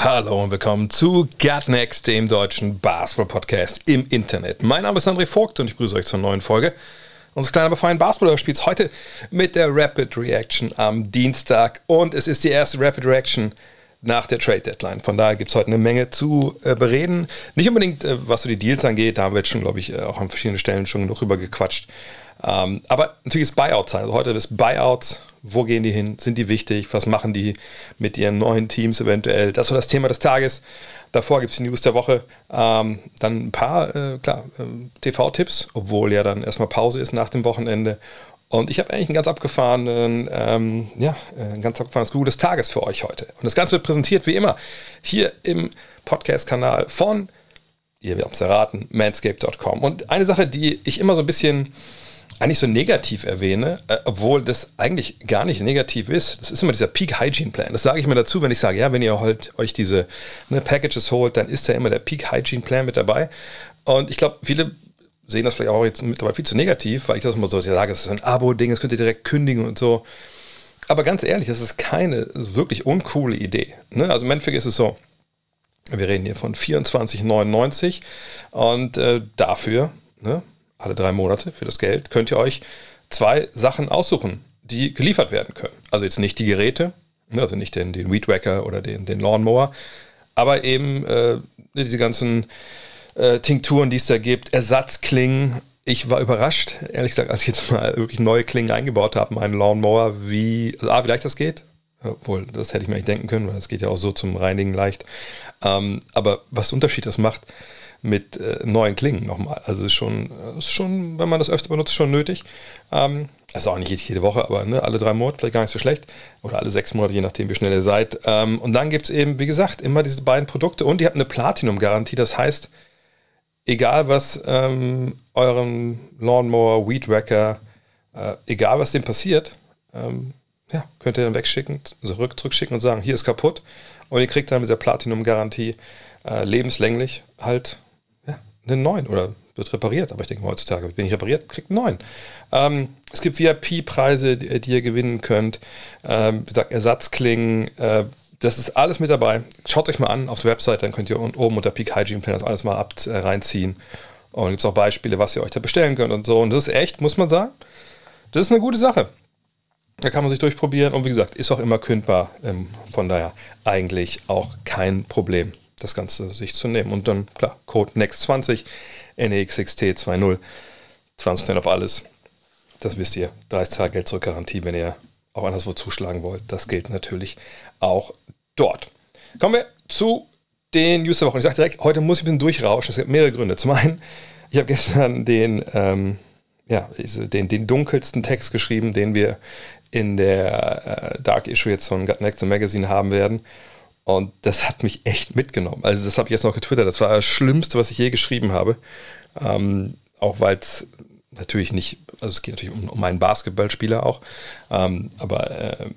Hallo und willkommen zu Gut Next, dem deutschen Basketball-Podcast im Internet. Mein Name ist André Vogt und ich begrüße euch zur neuen Folge unseres kleinen, aber feinen Basketball-Spiels. Heute mit der Rapid Reaction am Dienstag und es ist die erste Rapid Reaction nach der Trade Deadline. Von daher gibt es heute eine Menge zu äh, bereden. Nicht unbedingt, äh, was so die Deals angeht, da haben wir jetzt schon, glaube ich, äh, auch an verschiedenen Stellen schon genug drüber gequatscht. Ähm, aber natürlich ist Buyout-Zeit. Also heute ist Buyouts. Wo gehen die hin? Sind die wichtig? Was machen die mit ihren neuen Teams eventuell? Das so das Thema des Tages. Davor gibt es die News der Woche. Ähm, dann ein paar, äh, klar, äh, TV-Tipps, obwohl ja dann erstmal Pause ist nach dem Wochenende. Und ich habe eigentlich einen ganz abgefahrenen, ähm, ja, äh, ein ganz abgefahrenes Google des Tages für euch heute. Und das Ganze wird präsentiert wie immer hier im Podcast-Kanal von, ihr habt es erraten, manscape.com. Und eine Sache, die ich immer so ein bisschen eigentlich so negativ erwähne, äh, obwohl das eigentlich gar nicht negativ ist. Das ist immer dieser Peak Hygiene Plan. Das sage ich mir dazu, wenn ich sage, ja, wenn ihr halt euch diese ne, Packages holt, dann ist da immer der Peak Hygiene Plan mit dabei. Und ich glaube, viele sehen das vielleicht auch jetzt mittlerweile viel zu negativ, weil ich das immer so sage, es ist ein Abo-Ding, das könnt ihr direkt kündigen und so. Aber ganz ehrlich, das ist keine wirklich uncoole Idee. Ne? Also im Endeffekt ist es so, wir reden hier von 24,99 und äh, dafür, ne, alle drei Monate für das Geld, könnt ihr euch zwei Sachen aussuchen, die geliefert werden können. Also jetzt nicht die Geräte, ne, also nicht den, den Weedwacker oder den, den Lawnmower, aber eben äh, diese ganzen äh, Tinkturen, die es da gibt, Ersatzklingen. Ich war überrascht, ehrlich gesagt, als ich jetzt mal wirklich neue Klingen eingebaut habe, meinen Lawnmower, wie, also A, wie leicht das geht. Obwohl, das hätte ich mir nicht denken können, weil das geht ja auch so zum Reinigen leicht. Ähm, aber was Unterschied das macht, mit äh, neuen Klingen nochmal. Also ist schon, ist schon, wenn man das öfter benutzt, schon nötig. Ähm, also auch nicht jede Woche, aber ne, alle drei Monate vielleicht gar nicht so schlecht. Oder alle sechs Monate, je nachdem, wie schnell ihr seid. Ähm, und dann gibt es eben, wie gesagt, immer diese beiden Produkte und ihr habt eine Platinum-Garantie. Das heißt, egal was ähm, eurem Lawnmower, Weedwacker, äh, egal was dem passiert, ähm, ja, könnt ihr dann wegschicken, zurück, zurückschicken und sagen, hier ist kaputt. Und ihr kriegt dann mit dieser Platinum-Garantie äh, lebenslänglich halt einen neuen oder wird repariert. Aber ich denke mal heutzutage wird wenig repariert, kriegt einen neuen. Ähm, es gibt VIP-Preise, die, die, ihr gewinnen könnt. Ähm, wie gesagt, Ersatzklingen. Äh, das ist alles mit dabei. Schaut euch mal an auf der Website, dann könnt ihr oben unter Peak Hygiene Plan das alles mal ab, äh, reinziehen. Und gibt es auch Beispiele, was ihr euch da bestellen könnt und so. Und das ist echt, muss man sagen, das ist eine gute Sache. Da kann man sich durchprobieren und wie gesagt, ist auch immer kündbar. Ähm, von daher eigentlich auch kein Problem das Ganze sich zu nehmen. Und dann, klar, Code NEXT20, NEXXT20, 20% auf alles. Das wisst ihr. 30 Tage Geld zurück Garantie, wenn ihr auch anderswo zuschlagen wollt. Das gilt natürlich auch dort. Kommen wir zu den News der Woche. Ich sage direkt, heute muss ich ein bisschen durchrauschen. Es gibt mehrere Gründe. Zum einen, ich habe gestern den, ähm, ja, den, den dunkelsten Text geschrieben, den wir in der äh, Dark Issue jetzt von Gut Next Magazine haben werden. Und das hat mich echt mitgenommen. Also das habe ich jetzt noch getwittert. Das war das Schlimmste, was ich je geschrieben habe. Ähm, auch weil es natürlich nicht, also es geht natürlich um, um einen Basketballspieler auch, ähm, aber äh,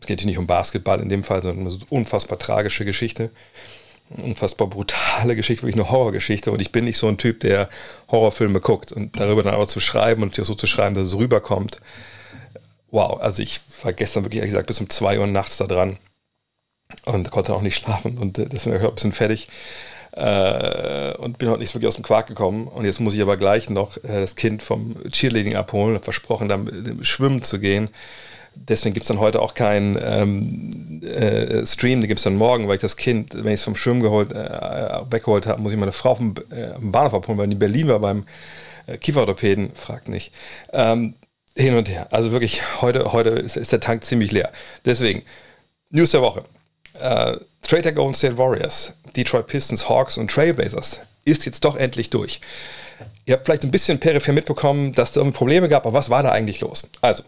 es geht hier nicht um Basketball in dem Fall, sondern um eine unfassbar tragische Geschichte. Unfassbar brutale Geschichte, wirklich eine Horrorgeschichte. Und ich bin nicht so ein Typ, der Horrorfilme guckt und darüber dann aber zu schreiben und so zu schreiben, dass es rüberkommt. Wow, also ich war gestern wirklich, ehrlich gesagt, bis um 2 Uhr nachts da dran und konnte auch nicht schlafen und äh, deswegen war ich ein bisschen fertig äh, und bin heute nicht wirklich aus dem Quark gekommen. Und jetzt muss ich aber gleich noch äh, das Kind vom Cheerleading abholen und versprochen, dann schwimmen zu gehen. Deswegen gibt es dann heute auch keinen ähm, äh, Stream, den gibt es dann morgen, weil ich das Kind, wenn ich es vom Schwimmen geholt, äh, weggeholt habe, muss ich meine Frau vom äh, Bahnhof abholen, weil die in Berlin war beim äh, Kieferorthopäden, fragt nicht. Ähm, hin und her. Also wirklich, heute, heute ist, ist der Tank ziemlich leer. Deswegen, News der Woche. Äh, Trade Golden State Warriors, Detroit Pistons, Hawks und Trailblazers ist jetzt doch endlich durch. Ihr habt vielleicht ein bisschen peripher mitbekommen, dass da irgendwie Probleme gab, aber was war da eigentlich los? Also,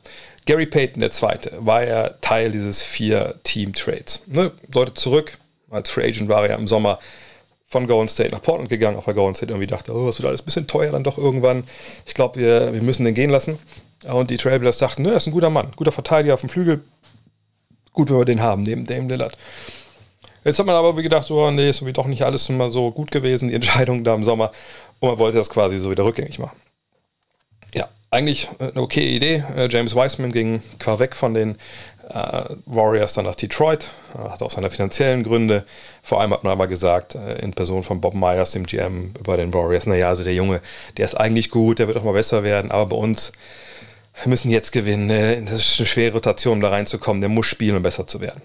Gary Payton, der Zweite, war ja Teil dieses Vier-Team-Trades. Ne? Leute zurück, als Free Agent war er ja im Sommer von Golden State nach Portland gegangen, auf der Golden State irgendwie dachte, oh, das wird alles ein bisschen teuer dann doch irgendwann. Ich glaube, wir, wir müssen den gehen lassen. Und die Trailblazers dachten, nö, er ist ein guter Mann, guter Verteidiger auf dem Flügel. Gut, wenn wir den haben, neben Dame Lillard. Jetzt hat man aber gedacht, so, nee, ist irgendwie doch nicht alles immer so gut gewesen, die Entscheidung da im Sommer. Und man wollte das quasi so wieder rückgängig machen. Ja, eigentlich eine okay Idee. Äh, James Wiseman ging quasi weg von den äh, Warriors dann nach Detroit, äh, hat auch seine finanziellen Gründe. Vor allem hat man aber gesagt, äh, in Person von Bob Myers, dem GM bei den Warriors, naja, also der Junge, der ist eigentlich gut, der wird auch mal besser werden, aber bei uns müssen jetzt gewinnen. Äh, das ist eine schwere Rotation, um da reinzukommen. Der muss spielen, um besser zu werden.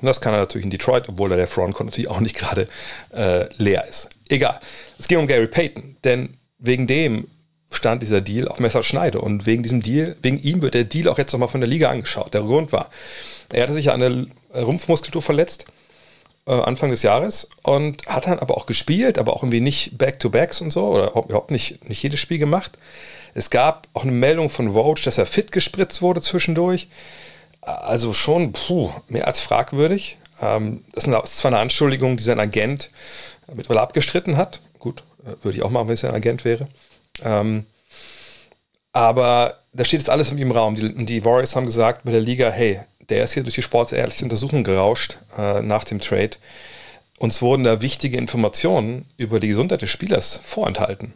Und das kann er natürlich in Detroit, obwohl er der Frontcourt natürlich auch nicht gerade äh, leer ist. Egal. Es ging um Gary Payton, denn wegen dem stand dieser Deal auf Messerschneide. Und wegen diesem Deal, wegen ihm wird der Deal auch jetzt nochmal von der Liga angeschaut. Der Grund war, er hatte sich an der Rumpfmuskulatur verletzt, äh, Anfang des Jahres, und hat dann aber auch gespielt, aber auch irgendwie nicht Back-to-Backs und so, oder überhaupt nicht, nicht jedes Spiel gemacht. Es gab auch eine Meldung von Roach, dass er fit gespritzt wurde zwischendurch. Also schon puh, mehr als fragwürdig. Ähm, das ist zwar eine Anschuldigung, die sein Agent mittlerweile abgestritten hat. Gut, äh, würde ich auch machen, wenn es ein Agent wäre. Ähm, aber da steht jetzt alles im Raum. Die, die, Warriors haben gesagt bei der Liga, hey, der ist hier durch die sportsärztliche Untersuchung gerauscht äh, nach dem Trade. Uns wurden da wichtige Informationen über die Gesundheit des Spielers vorenthalten.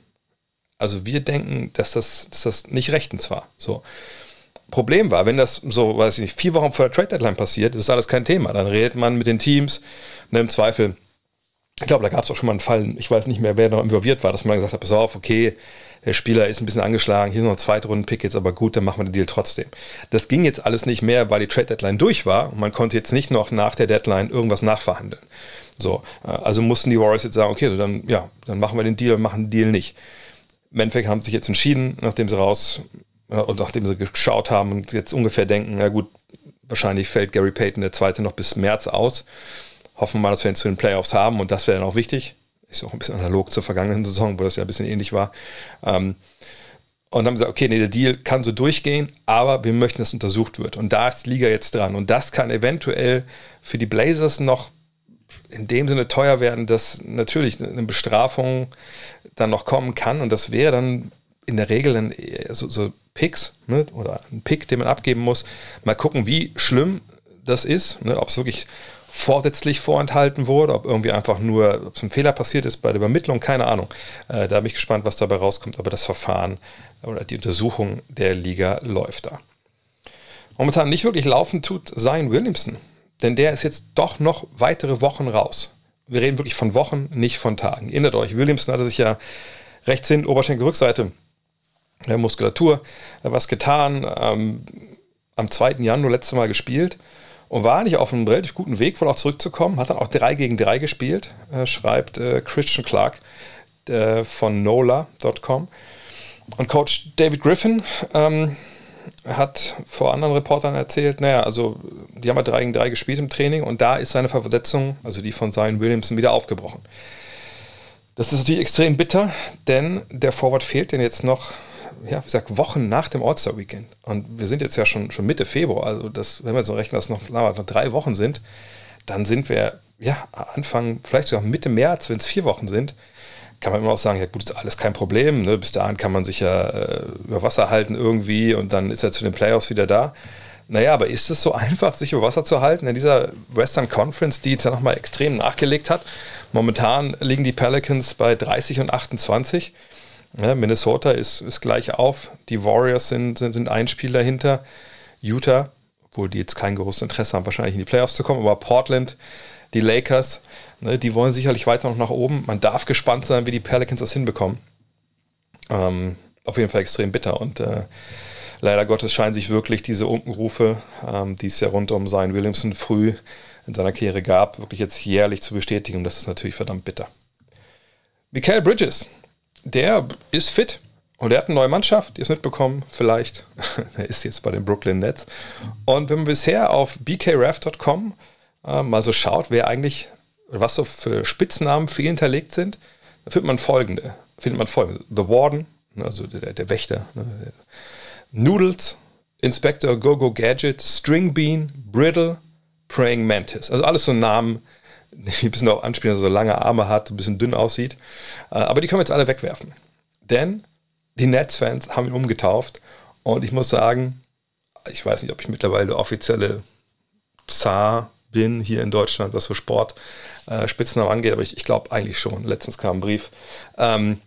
Also wir denken, dass das, dass das nicht rechtens war. So. Problem war, wenn das so, weiß ich nicht, vier Wochen vor der Trade Deadline passiert, ist alles kein Thema. Dann redet man mit den Teams und im Zweifel, ich glaube, da gab es auch schon mal einen Fall, ich weiß nicht mehr, wer noch involviert war, dass man gesagt hat, pass auf, okay, der Spieler ist ein bisschen angeschlagen, hier ist noch ein Zweitrunden-Pick aber gut, dann machen wir den Deal trotzdem. Das ging jetzt alles nicht mehr, weil die Trade Deadline durch war und man konnte jetzt nicht noch nach der Deadline irgendwas nachverhandeln. So, äh, also mussten die Warriors jetzt sagen, okay, dann, ja, dann machen wir den Deal, machen den Deal nicht. Endeffekt haben sich jetzt entschieden, nachdem sie raus und nachdem sie geschaut haben und jetzt ungefähr denken, na gut, wahrscheinlich fällt Gary Payton der zweite noch bis März aus. Hoffen wir mal, dass wir ihn zu den Playoffs haben und das wäre dann auch wichtig. Ist auch ein bisschen analog zur vergangenen Saison, wo das ja ein bisschen ähnlich war. Ähm, und haben gesagt, okay, nee, der Deal kann so durchgehen, aber wir möchten, dass untersucht wird. Und da ist die Liga jetzt dran. Und das kann eventuell für die Blazers noch in dem Sinne teuer werden, dass natürlich eine Bestrafung dann noch kommen kann. Und das wäre dann in der Regel ein, so, so Picks ne, oder ein Pick, den man abgeben muss. Mal gucken, wie schlimm das ist, ne, ob es wirklich vorsätzlich vorenthalten wurde, ob irgendwie einfach nur, ob es ein Fehler passiert ist bei der Übermittlung, keine Ahnung. Äh, da bin ich gespannt, was dabei rauskommt, aber das Verfahren oder die Untersuchung der Liga läuft da. Momentan nicht wirklich laufen tut Zion Williamson, denn der ist jetzt doch noch weitere Wochen raus. Wir reden wirklich von Wochen, nicht von Tagen. Erinnert euch, Williamson hatte sich ja rechts hin, Oberschenkelrückseite, der Muskulatur, was getan. Ähm, am 2. Januar letztes Mal gespielt und war eigentlich auf einem relativ guten Weg, wohl auch zurückzukommen. Hat dann auch 3 gegen 3 gespielt, äh, schreibt äh, Christian Clark äh, von NOLA.com. Und Coach David Griffin ähm, hat vor anderen Reportern erzählt, naja, also die haben ja 3 gegen 3 gespielt im Training und da ist seine Verletzung, also die von Zion Williamson, wieder aufgebrochen. Das ist natürlich extrem bitter, denn der Forward fehlt denn jetzt noch ja, wie gesagt, Wochen nach dem All-Star-Weekend. Und wir sind jetzt ja schon, schon Mitte Februar, also das, wenn wir so rechnen, dass noch, noch drei Wochen sind, dann sind wir ja Anfang, vielleicht sogar Mitte März, wenn es vier Wochen sind, kann man immer auch sagen, ja gut, ist alles kein Problem. Ne? Bis dahin kann man sich ja äh, über Wasser halten irgendwie und dann ist er zu den Playoffs wieder da. Naja, aber ist es so einfach, sich über Wasser zu halten in dieser Western Conference, die jetzt ja nochmal extrem nachgelegt hat? Momentan liegen die Pelicans bei 30 und 28. Ja, Minnesota ist, ist gleich auf. Die Warriors sind, sind, sind ein Spiel dahinter. Utah, obwohl die jetzt kein großes Interesse haben, wahrscheinlich in die Playoffs zu kommen, aber Portland, die Lakers, ne, die wollen sicherlich weiter noch nach oben. Man darf gespannt sein, wie die Pelicans das hinbekommen. Ähm, auf jeden Fall extrem bitter und äh, leider Gottes scheinen sich wirklich diese Unkenrufe, ähm, die es ja rund um Zion Williamson früh in seiner Karriere gab, wirklich jetzt jährlich zu bestätigen. Das ist natürlich verdammt bitter. Michael Bridges, der ist fit. Und er hat eine neue Mannschaft, die ist mitbekommen, vielleicht. er ist jetzt bei den Brooklyn Nets. Und wenn man bisher auf bkref.com äh, mal so schaut, wer eigentlich, was so für Spitznamen für ihn hinterlegt sind, dann findet man folgende. Findet man folgende. The Warden, ne, also der, der Wächter. Ne, Noodles, Inspector Go-Go Gadget, String Bean, Brittle, Praying Mantis. Also alles so Namen, die ein bisschen darauf anspielen, dass er so lange Arme hat, ein bisschen dünn aussieht. Äh, aber die können wir jetzt alle wegwerfen. Denn die Nets-Fans haben ihn umgetauft. Und ich muss sagen, ich weiß nicht, ob ich mittlerweile offizielle Zar bin hier in Deutschland, was so Sport äh, Spitznamen angeht, aber ich, ich glaube eigentlich schon. Letztens kam ein Brief. Ähm,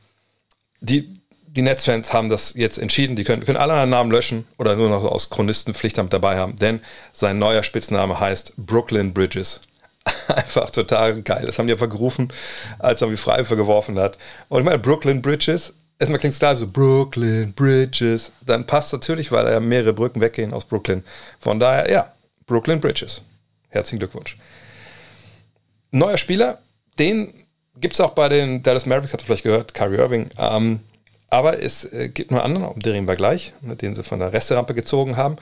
die die Netzfans haben das jetzt entschieden. Die können, können alle einen Namen löschen oder nur noch aus Chronistenpflicht dabei haben, denn sein neuer Spitzname heißt Brooklyn Bridges. Einfach total geil. Das haben die einfach gerufen, als er wie Freiwürfe geworfen hat. Und ich meine, Brooklyn Bridges, erstmal klingt es da so Brooklyn Bridges. Dann passt natürlich, weil ja mehrere Brücken weggehen aus Brooklyn. Von daher, ja, Brooklyn Bridges. Herzlichen Glückwunsch. Neuer Spieler, den gibt es auch bei den Dallas Mavericks, habt ihr vielleicht gehört, Kyrie Irving. Ähm, aber es äh, gibt noch einen anderen, den wir gleich, ne, den sie von der Resterampe gezogen haben.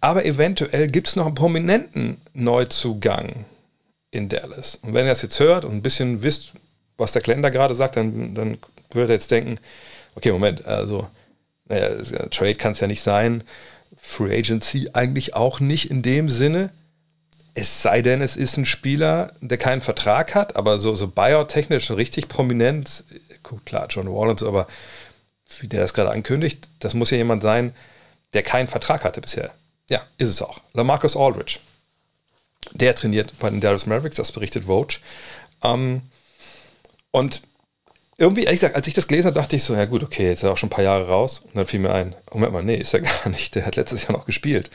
Aber eventuell gibt es noch einen prominenten Neuzugang in Dallas. Und wenn ihr das jetzt hört und ein bisschen wisst, was der Kalender gerade sagt, dann, dann würdet ihr jetzt denken, okay, Moment, also naja, Trade kann es ja nicht sein, Free Agency eigentlich auch nicht in dem Sinne. Es sei denn, es ist ein Spieler, der keinen Vertrag hat, aber so, so Buyout-technisch richtig prominent, gut, klar, John Wall und so, aber wie der das gerade ankündigt, das muss ja jemand sein, der keinen Vertrag hatte bisher. Ja, ist es auch. Lamarcus Aldridge. Der trainiert bei den Dallas Mavericks, das berichtet Vogue. Ähm, und irgendwie, ehrlich gesagt, als ich das gelesen habe, dachte ich so, ja gut, okay, jetzt ist er auch schon ein paar Jahre raus. Und dann fiel mir ein, Moment mal, nee, ist er gar nicht. Der hat letztes Jahr noch gespielt.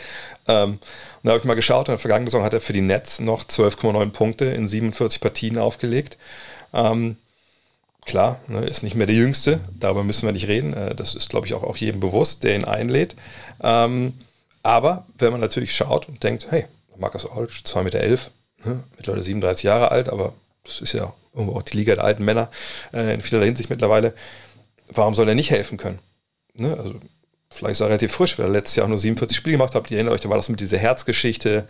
Ähm, und da habe ich mal geschaut, in der vergangenen Saison hat er für die Nets noch 12,9 Punkte in 47 Partien aufgelegt. Ähm, klar, ne, ist nicht mehr der Jüngste, darüber müssen wir nicht reden. Äh, das ist, glaube ich, auch, auch jedem bewusst, der ihn einlädt. Ähm, aber wenn man natürlich schaut und denkt, hey, Marcus Aldridge, 2,11 Meter, elf, ne, mittlerweile 37 Jahre alt, aber das ist ja irgendwo auch die Liga der alten Männer äh, in vielerlei Hinsicht mittlerweile, warum soll er nicht helfen können? Ne, also vielleicht ist er relativ frisch, weil er letztes Jahr nur 47 Spiele gemacht hat. Ihr erinnert euch, da war das mit dieser Herzgeschichte,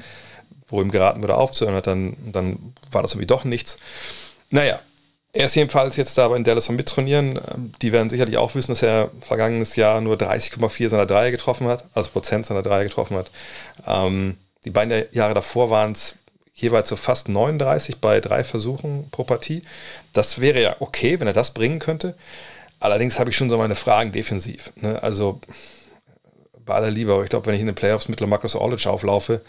wo ihm geraten wurde aufzuhören hat, dann, dann war das irgendwie doch nichts. Naja, er ist jedenfalls jetzt da in Dallas vom Mittrainieren. Ähm, die werden sicherlich auch wissen, dass er vergangenes Jahr nur 30,4 seiner Dreier getroffen hat, also Prozent seiner Dreier getroffen hat. Ähm, die beiden Jahre davor waren es jeweils so fast 39 bei drei Versuchen pro Partie. Das wäre ja okay, wenn er das bringen könnte. Allerdings habe ich schon so meine Fragen defensiv. Ne? Also bei aller Liebe, aber ich glaube, wenn ich in den Playoffs mit Marcus Aldridge auflaufe,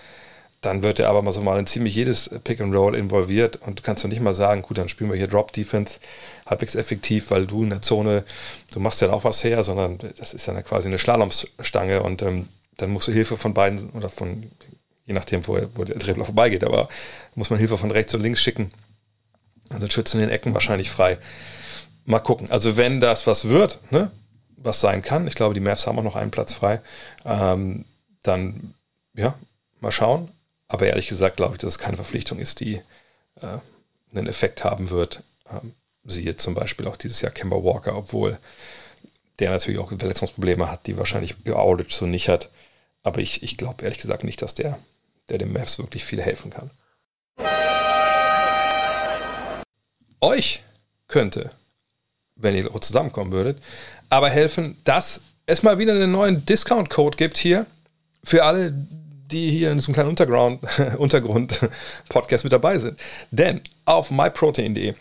dann wird er aber mal so mal in ziemlich jedes Pick and Roll involviert und du kannst doch nicht mal sagen, gut, dann spielen wir hier Drop Defense halbwegs effektiv, weil du in der Zone, du machst ja auch was her, sondern das ist ja quasi eine Slalomstange und ähm, dann musst du Hilfe von beiden oder von, je nachdem, wo, wo der Dribbler vorbeigeht, aber muss man Hilfe von rechts und links schicken. Also schützen den Ecken wahrscheinlich frei. Mal gucken. Also wenn das was wird, ne, was sein kann, ich glaube, die Mavs haben auch noch einen Platz frei, ähm, dann ja, mal schauen. Aber ehrlich gesagt glaube ich, dass es keine Verpflichtung ist, die äh, einen Effekt haben wird. Ähm, siehe zum Beispiel auch dieses Jahr Kemba Walker, obwohl der natürlich auch Verletzungsprobleme hat, die wahrscheinlich Aldridge so nicht hat. Aber ich, ich glaube ehrlich gesagt nicht, dass der, der dem Mavs wirklich viel helfen kann. Euch könnte, wenn ihr zusammenkommen würdet, aber helfen, dass es mal wieder einen neuen Discount-Code gibt hier für alle, die hier in diesem kleinen Untergrund, Untergrund-Podcast mit dabei sind. Denn auf myprotein.de,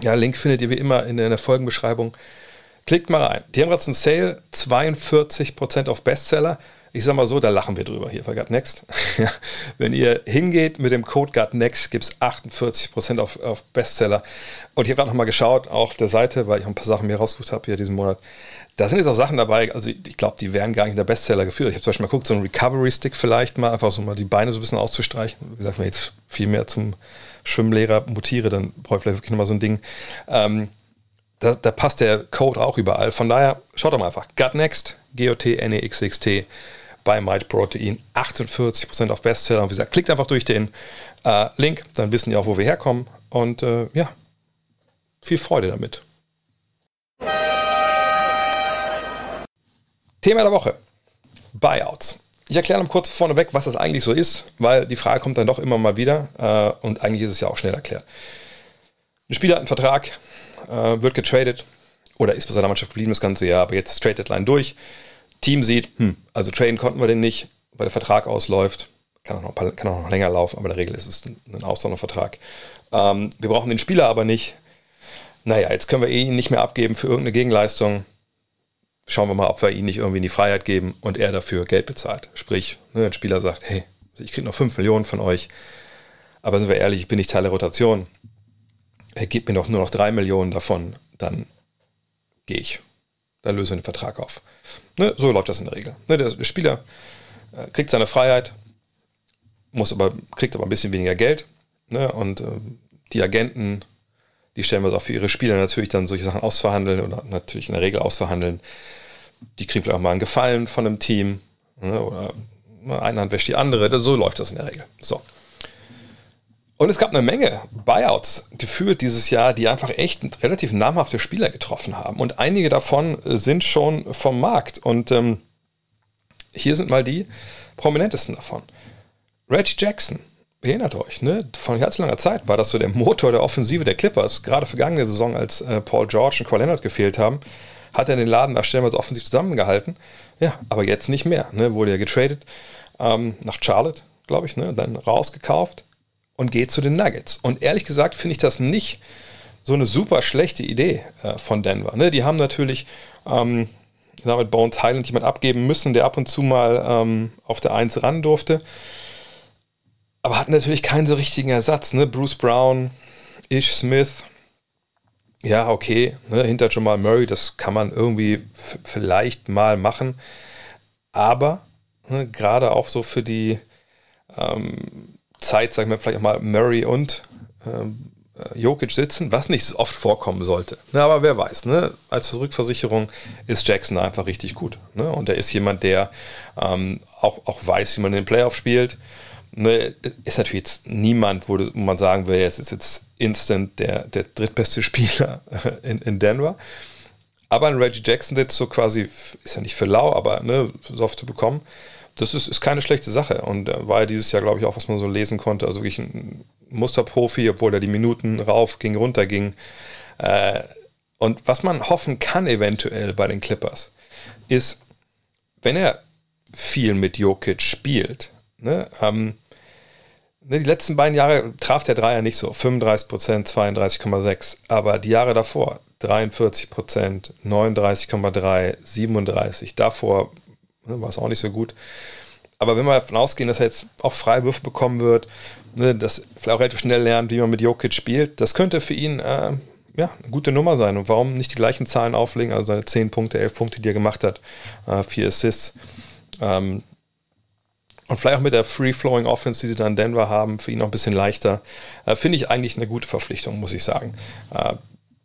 ja, Link findet ihr wie immer in der Folgenbeschreibung. Klickt mal rein. Die haben gerade einen Sale, 42% auf Bestseller. Ich sag mal so, da lachen wir drüber hier bei GutNext. Wenn ihr hingeht mit dem Code GutNext, gibt es 48% auf, auf Bestseller. Und ich habe gerade nochmal geschaut, auch auf der Seite, weil ich auch ein paar Sachen mir rausgesucht habe hier diesen Monat. Da sind jetzt auch Sachen dabei, also ich glaube, die wären gar nicht in der Bestseller geführt. Ich habe zum Beispiel mal geguckt, so ein Recovery-Stick vielleicht mal, einfach so mal die Beine so ein bisschen auszustreichen. Wie gesagt, wenn ich jetzt viel mehr zum Schwimmlehrer mutiere, dann brauche ich vielleicht wirklich nochmal so ein Ding. Ähm, da, da, passt der Code auch überall. Von daher, schaut doch mal einfach. Gutnext, G-O-T-N-E-X-X-T bei MyProtein. 48% auf Bestseller. Und wie gesagt, klickt einfach durch den äh, Link, dann wissen die auch, wo wir herkommen. Und äh, ja, viel Freude damit. Thema der Woche: Buyouts. Ich erkläre noch kurz vorneweg, was das eigentlich so ist, weil die Frage kommt dann doch immer mal wieder äh, und eigentlich ist es ja auch schnell erklärt. Ein Spieler hat einen Vertrag, äh, wird getradet oder ist bei seiner Mannschaft geblieben das ganze Jahr, aber jetzt ist Trade Deadline durch. Team sieht, hm, also traden konnten wir den nicht, weil der Vertrag ausläuft. Kann auch, noch, kann auch noch länger laufen, aber in der Regel ist es ein, Auslaufervertrag. Ähm, wir brauchen den Spieler aber nicht. Naja, jetzt können wir ihn nicht mehr abgeben für irgendeine Gegenleistung. Schauen wir mal, ob wir ihn nicht irgendwie in die Freiheit geben und er dafür Geld bezahlt. Sprich, ne, ein Spieler sagt, hey, ich kriege noch 5 Millionen von euch, aber sind wir ehrlich, ich bin nicht Teil der Rotation. Er gibt mir doch nur noch 3 Millionen davon, dann gehe ich. Dann löse ich den Vertrag auf. Ne, so läuft das in der Regel. Ne, der Spieler äh, kriegt seine Freiheit, muss aber, kriegt aber ein bisschen weniger Geld. Ne, und äh, die Agenten, die stellen wir auch für ihre Spieler natürlich dann solche Sachen ausverhandeln oder natürlich in der Regel ausverhandeln. Die kriegen vielleicht auch mal einen Gefallen von einem Team ne, oder eine Hand wäscht die andere. So läuft das in der Regel. So. Und es gab eine Menge Buyouts gefühlt dieses Jahr, die einfach echt relativ namhafte Spieler getroffen haben. Und einige davon sind schon vom Markt. Und ähm, hier sind mal die prominentesten davon. Reggie Jackson, erinnert euch, ne? von ganz langer Zeit war das so der Motor der Offensive der Clippers. Gerade vergangene Saison, als äh, Paul George und Kawhi Leonard gefehlt haben, hat er den Laden da stellenweise offensiv zusammengehalten. Ja, aber jetzt nicht mehr. Ne? Wurde ja getradet ähm, nach Charlotte, glaube ich, ne? dann rausgekauft und geht zu den Nuggets. Und ehrlich gesagt finde ich das nicht so eine super schlechte Idee äh, von Denver. Ne? Die haben natürlich ähm, damit Bones Highland jemand abgeben müssen, der ab und zu mal ähm, auf der 1 ran durfte. Aber hatten natürlich keinen so richtigen Ersatz. Ne? Bruce Brown, Ish Smith, ja, okay, ne? hinter Jamal Murray, das kann man irgendwie vielleicht mal machen. Aber ne, gerade auch so für die ähm, Zeit, sagen wir vielleicht auch mal Murray und ähm, äh, Jokic sitzen, was nicht oft vorkommen sollte. Ne, aber wer weiß, ne? als Rückversicherung ist Jackson einfach richtig gut. Ne? Und er ist jemand, der ähm, auch, auch weiß, wie man den Playoff spielt. Ne? Ist natürlich jetzt niemand, wo man sagen will, es ist jetzt instant der, der drittbeste Spieler in, in Denver. Aber ein Reggie Jackson jetzt so quasi, ist ja nicht für lau, aber ne, so oft zu bekommen, das ist, ist keine schlechte Sache. Und war ja dieses Jahr, glaube ich, auch, was man so lesen konnte, also wirklich ein Musterprofi, obwohl er die Minuten rauf ging, runter ging. Äh, und was man hoffen kann eventuell bei den Clippers, ist, wenn er viel mit Jokic spielt, ne, ähm, ne die letzten beiden Jahre traf der Dreier nicht so, 35% 32,6, aber die Jahre davor 43% 39,3, 37, davor Ne, war es auch nicht so gut. Aber wenn wir davon ausgehen, dass er jetzt auch Freiwürfe bekommen wird, ne, dass vielleicht auch relativ schnell lernt, wie man mit Jokic spielt, das könnte für ihn äh, ja, eine gute Nummer sein. Und warum nicht die gleichen Zahlen auflegen, also seine 10 Punkte, 11 Punkte, die er gemacht hat, äh, 4 Assists. Ähm, und vielleicht auch mit der Free-Flowing Offense, die sie dann in Denver haben, für ihn noch ein bisschen leichter. Äh, Finde ich eigentlich eine gute Verpflichtung, muss ich sagen. Äh,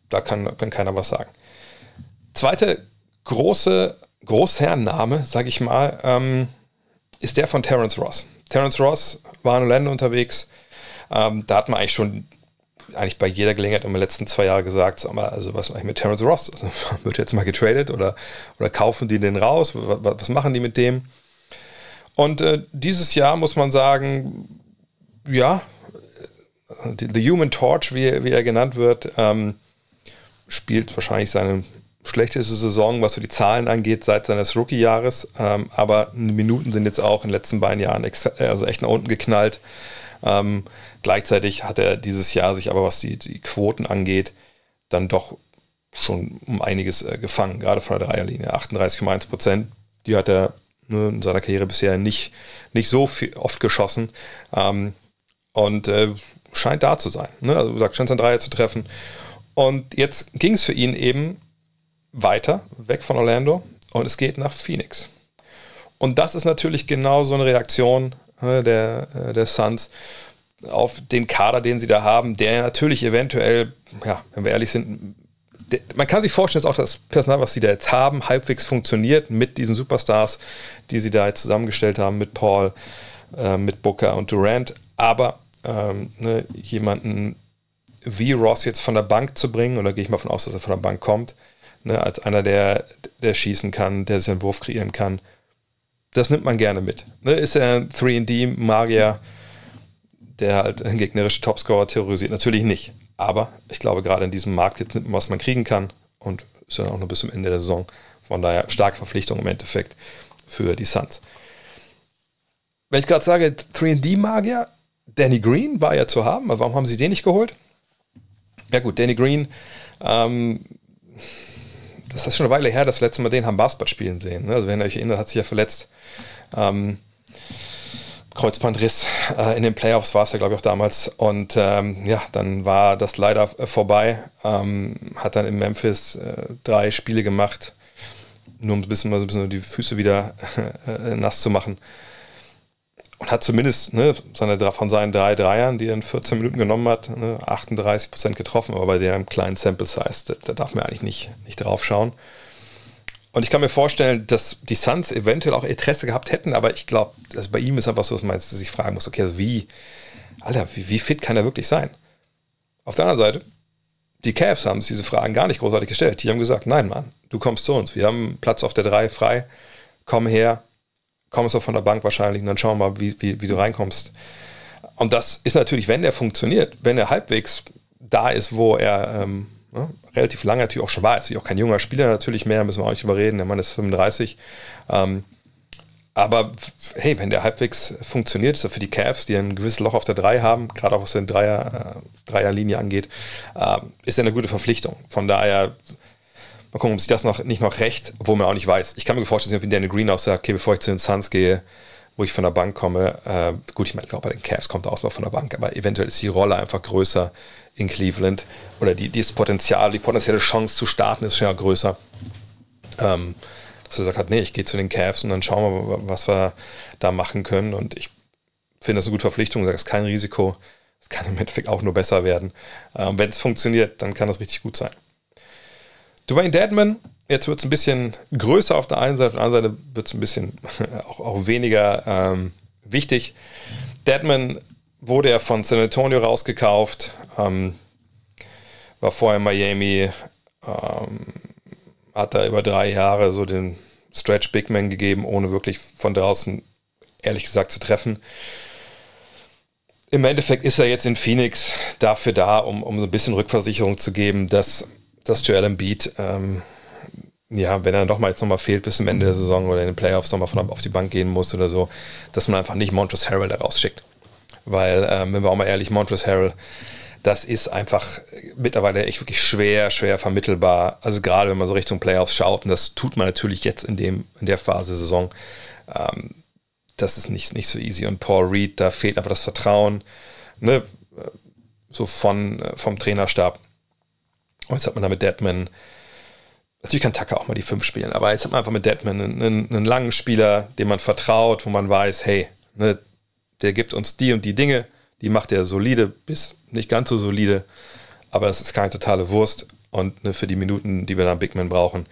da kann, kann keiner was sagen. Zweite große Großherrenname, sage ich mal, ähm, ist der von Terence Ross. Terence Ross war in Orlando unterwegs. Ähm, da hat man eigentlich schon eigentlich bei jeder Gelegenheit in den letzten zwei Jahren gesagt, sag mal, also was eigentlich mit Terence Ross? Also, wird jetzt mal getradet oder, oder kaufen die den raus? Was, was machen die mit dem? Und äh, dieses Jahr muss man sagen, ja, die, The Human Torch, wie, wie er genannt wird, ähm, spielt wahrscheinlich seine schlechteste Saison, was so die Zahlen angeht, seit seines Rookie-Jahres. Ähm, aber Minuten sind jetzt auch in den letzten beiden Jahren also echt nach unten geknallt. Ähm, gleichzeitig hat er dieses Jahr sich aber, was die, die Quoten angeht, dann doch schon um einiges äh, gefangen, gerade von der Dreierlinie. 38,1 Prozent, die hat er ne, in seiner Karriere bisher nicht, nicht so viel, oft geschossen. Ähm, und äh, scheint da zu sein. Ne? Also, wie gesagt, scheint sein Dreier zu treffen. Und jetzt ging es für ihn eben weiter, weg von Orlando und es geht nach Phoenix. Und das ist natürlich genau so eine Reaktion äh, der, äh, der Suns auf den Kader, den sie da haben, der natürlich eventuell, ja, wenn wir ehrlich sind, der, man kann sich vorstellen, dass auch das Personal, was sie da jetzt haben, halbwegs funktioniert mit diesen Superstars, die sie da jetzt zusammengestellt haben, mit Paul, äh, mit Booker und Durant. Aber ähm, ne, jemanden wie Ross jetzt von der Bank zu bringen, oder gehe ich mal davon aus, dass er von der Bank kommt, ne, als einer, der, der schießen kann, der sich einen Wurf kreieren kann. Das nimmt man gerne mit. Ne, ist er ein 3D-Magier, der halt einen gegnerischen Topscorer terrorisiert? Natürlich nicht. Aber ich glaube, gerade in diesem Markt jetzt nimmt man, was man kriegen kann und ist dann auch noch bis zum Ende der Saison. Von daher starke Verpflichtung im Endeffekt für die Suns. Wenn ich gerade sage 3D-Magier, Danny Green war ja zu haben. Warum haben sie den nicht geholt? Ja gut, Danny Green, ähm, das ist schon eine Weile her, das letzte Mal den haben Basketball spielen sehen. Ne? Also wenn ihr euch erinnert, hat sich ja verletzt. Ähm, Kreuzbandriss äh, in den Playoffs war es ja, glaube ich, auch damals. Und ähm, ja, dann war das leider äh, vorbei. Ähm, hat dann in Memphis äh, drei Spiele gemacht, nur um ein bisschen, mal ein bisschen die Füße wieder äh, nass zu machen. Und hat zumindest ne, seine, von seinen drei Dreiern, die er in 14 Minuten genommen hat, ne, 38 Prozent getroffen. Aber bei dem kleinen Sample Size, da, da darf man eigentlich nicht, nicht drauf schauen. Und ich kann mir vorstellen, dass die Suns eventuell auch Interesse gehabt hätten, aber ich glaube, also bei ihm ist einfach so, dass man sich fragen muss, okay, also wie, Alter, wie, wie, fit kann er wirklich sein? Auf der anderen Seite, die Cavs haben sich diese Fragen gar nicht großartig gestellt. Die haben gesagt, nein, Mann, du kommst zu uns. Wir haben Platz auf der 3 frei. Komm her, kommst du von der Bank wahrscheinlich und dann schauen wir mal, wie, wie, wie du reinkommst. Und das ist natürlich, wenn der funktioniert, wenn er halbwegs da ist, wo er ähm, ne, relativ lange natürlich auch schon war. Ist auch kein junger Spieler natürlich mehr, müssen wir auch nicht überreden. Der Mann ist 35. Ähm, aber hey, wenn der halbwegs funktioniert, so für die Cavs, die ein gewisses Loch auf der 3 haben, gerade auch was den Dreier, äh, Dreierlinie angeht, äh, ist er eine gute Verpflichtung. Von daher, mal gucken, ob sich das noch nicht noch recht, wo man auch nicht weiß. Ich kann mir vorstellen, wie Daniel Green aussagt, okay, bevor ich zu den Suns gehe, wo ich von der Bank komme, äh, gut, ich meine, ich glaube, bei den Cavs kommt der Ausbau von der Bank, aber eventuell ist die Rolle einfach größer in Cleveland oder die, das Potenzial, die potenzielle Chance zu starten ist ja größer. Ähm, dass er gesagt hat, nee, ich gehe zu den Cavs und dann schauen wir, was wir da machen können. Und ich finde das eine gute Verpflichtung, das ist kein Risiko. Es kann im Endeffekt auch nur besser werden. Ähm, Wenn es funktioniert, dann kann das richtig gut sein. Dwayne Deadman, jetzt wird es ein bisschen größer auf der einen Seite, auf der anderen Seite wird es ein bisschen auch, auch weniger ähm, wichtig. Deadman wurde er von San Antonio rausgekauft, ähm, war vorher in Miami, ähm, hat da über drei Jahre so den Stretch Big Man gegeben, ohne wirklich von draußen, ehrlich gesagt, zu treffen. Im Endeffekt ist er jetzt in Phoenix dafür da, um, um so ein bisschen Rückversicherung zu geben, dass, dass Joel Embiid, ähm, ja, wenn er doch mal jetzt nochmal fehlt bis zum Ende der Saison oder in den Playoffs nochmal von auf die Bank gehen muss oder so, dass man einfach nicht Montrezl Harrell da rausschickt. Weil, ähm, wenn wir auch mal ehrlich, Montrezl Harrell, das ist einfach mittlerweile echt wirklich schwer, schwer vermittelbar. Also gerade wenn man so Richtung Playoffs schaut, und das tut man natürlich jetzt in, dem, in der Phase Saison, ähm, das ist nicht, nicht so easy. Und Paul Reed, da fehlt einfach das Vertrauen, ne, so von, vom Trainerstab. Und jetzt hat man da mit Deadman, natürlich kann Tucker auch mal die fünf spielen, aber jetzt hat man einfach mit Deadman einen, einen, einen langen Spieler, dem man vertraut, wo man weiß, hey, ne, der gibt uns die und die Dinge, die macht er solide bis nicht ganz so solide, aber es ist keine totale Wurst und ne, für die Minuten, die wir da Big Man brauchen,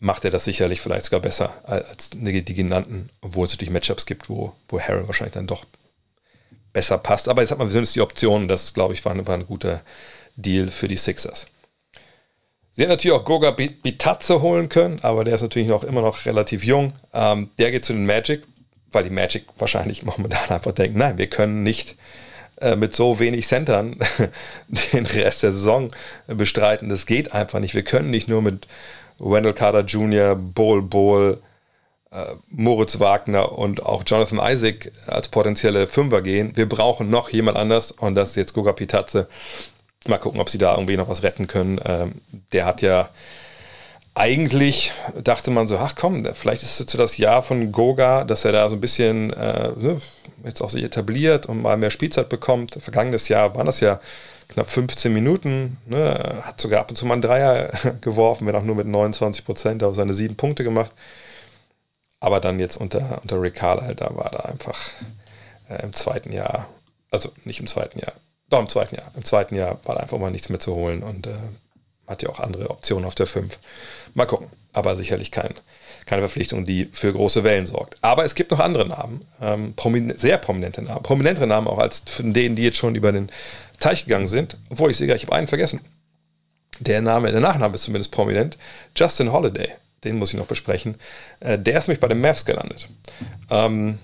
macht er das sicherlich vielleicht sogar besser als die genannten, obwohl es natürlich Matchups gibt, wo, wo Harrell wahrscheinlich dann doch besser passt. Aber jetzt hat man zumindest die Option, das glaube ich war, war ein guter Deal für die Sixers. Sie hätten natürlich auch Goga Bitatze holen können, aber der ist natürlich noch immer noch relativ jung. Ähm, der geht zu den Magic, weil die Magic wahrscheinlich momentan einfach denken, nein, wir können nicht äh, mit so wenig Centern den Rest der Saison bestreiten. Das geht einfach nicht. Wir können nicht nur mit Wendell Carter Jr., Bol Bol, äh, Moritz Wagner und auch Jonathan Isaac als potenzielle Fünfer gehen. Wir brauchen noch jemand anders und das ist jetzt Goga Pitatze. Mal gucken, ob sie da irgendwie noch was retten können. Ähm, der hat ja eigentlich dachte man so, ach komm, vielleicht ist es jetzt das Jahr von Goga, dass er da so ein bisschen äh, ne, jetzt auch sich etabliert und mal mehr Spielzeit bekommt. Vergangenes Jahr waren das ja knapp 15 Minuten, ne, hat sogar ab und zu mal einen Dreier geworfen, wenn auch nur mit 29 Prozent, aber seine sieben Punkte gemacht. Aber dann jetzt unter, unter Rick Carlisle, da war da einfach äh, im zweiten Jahr, also nicht im zweiten Jahr, doch im zweiten Jahr, im zweiten Jahr war einfach mal nichts mehr zu holen und äh, hat ja auch andere Optionen auf der 5. Mal gucken. Aber sicherlich kein, keine Verpflichtung, die für große Wellen sorgt. Aber es gibt noch andere Namen, ähm, promin sehr prominente Namen, prominentere Namen auch als von denen, die jetzt schon über den Teich gegangen sind. Obwohl ich sehe, ich habe einen vergessen. Der Name, der Nachname ist zumindest prominent. Justin Holiday, den muss ich noch besprechen. Äh, der ist nämlich bei den Mavs gelandet. Ähm,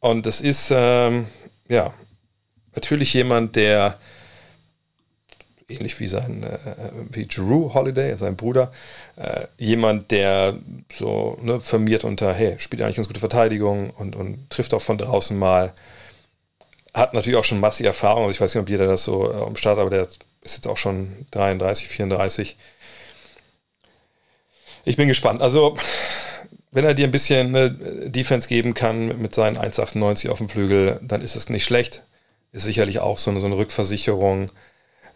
und das ist, ähm, ja, natürlich jemand, der ähnlich wie sein äh, wie Drew Holiday, sein Bruder, äh, jemand, der so ne, firmiert unter, hey, spielt eigentlich ganz gute Verteidigung und, und trifft auch von draußen mal. hat natürlich auch schon massig Erfahrung. Also ich weiß nicht, ob jeder das so äh, am Start, aber der ist jetzt auch schon 33, 34. Ich bin gespannt. Also, wenn er dir ein bisschen äh, Defense geben kann mit seinen 1,98 auf dem Flügel, dann ist es nicht schlecht. Ist sicherlich auch so eine, so eine Rückversicherung.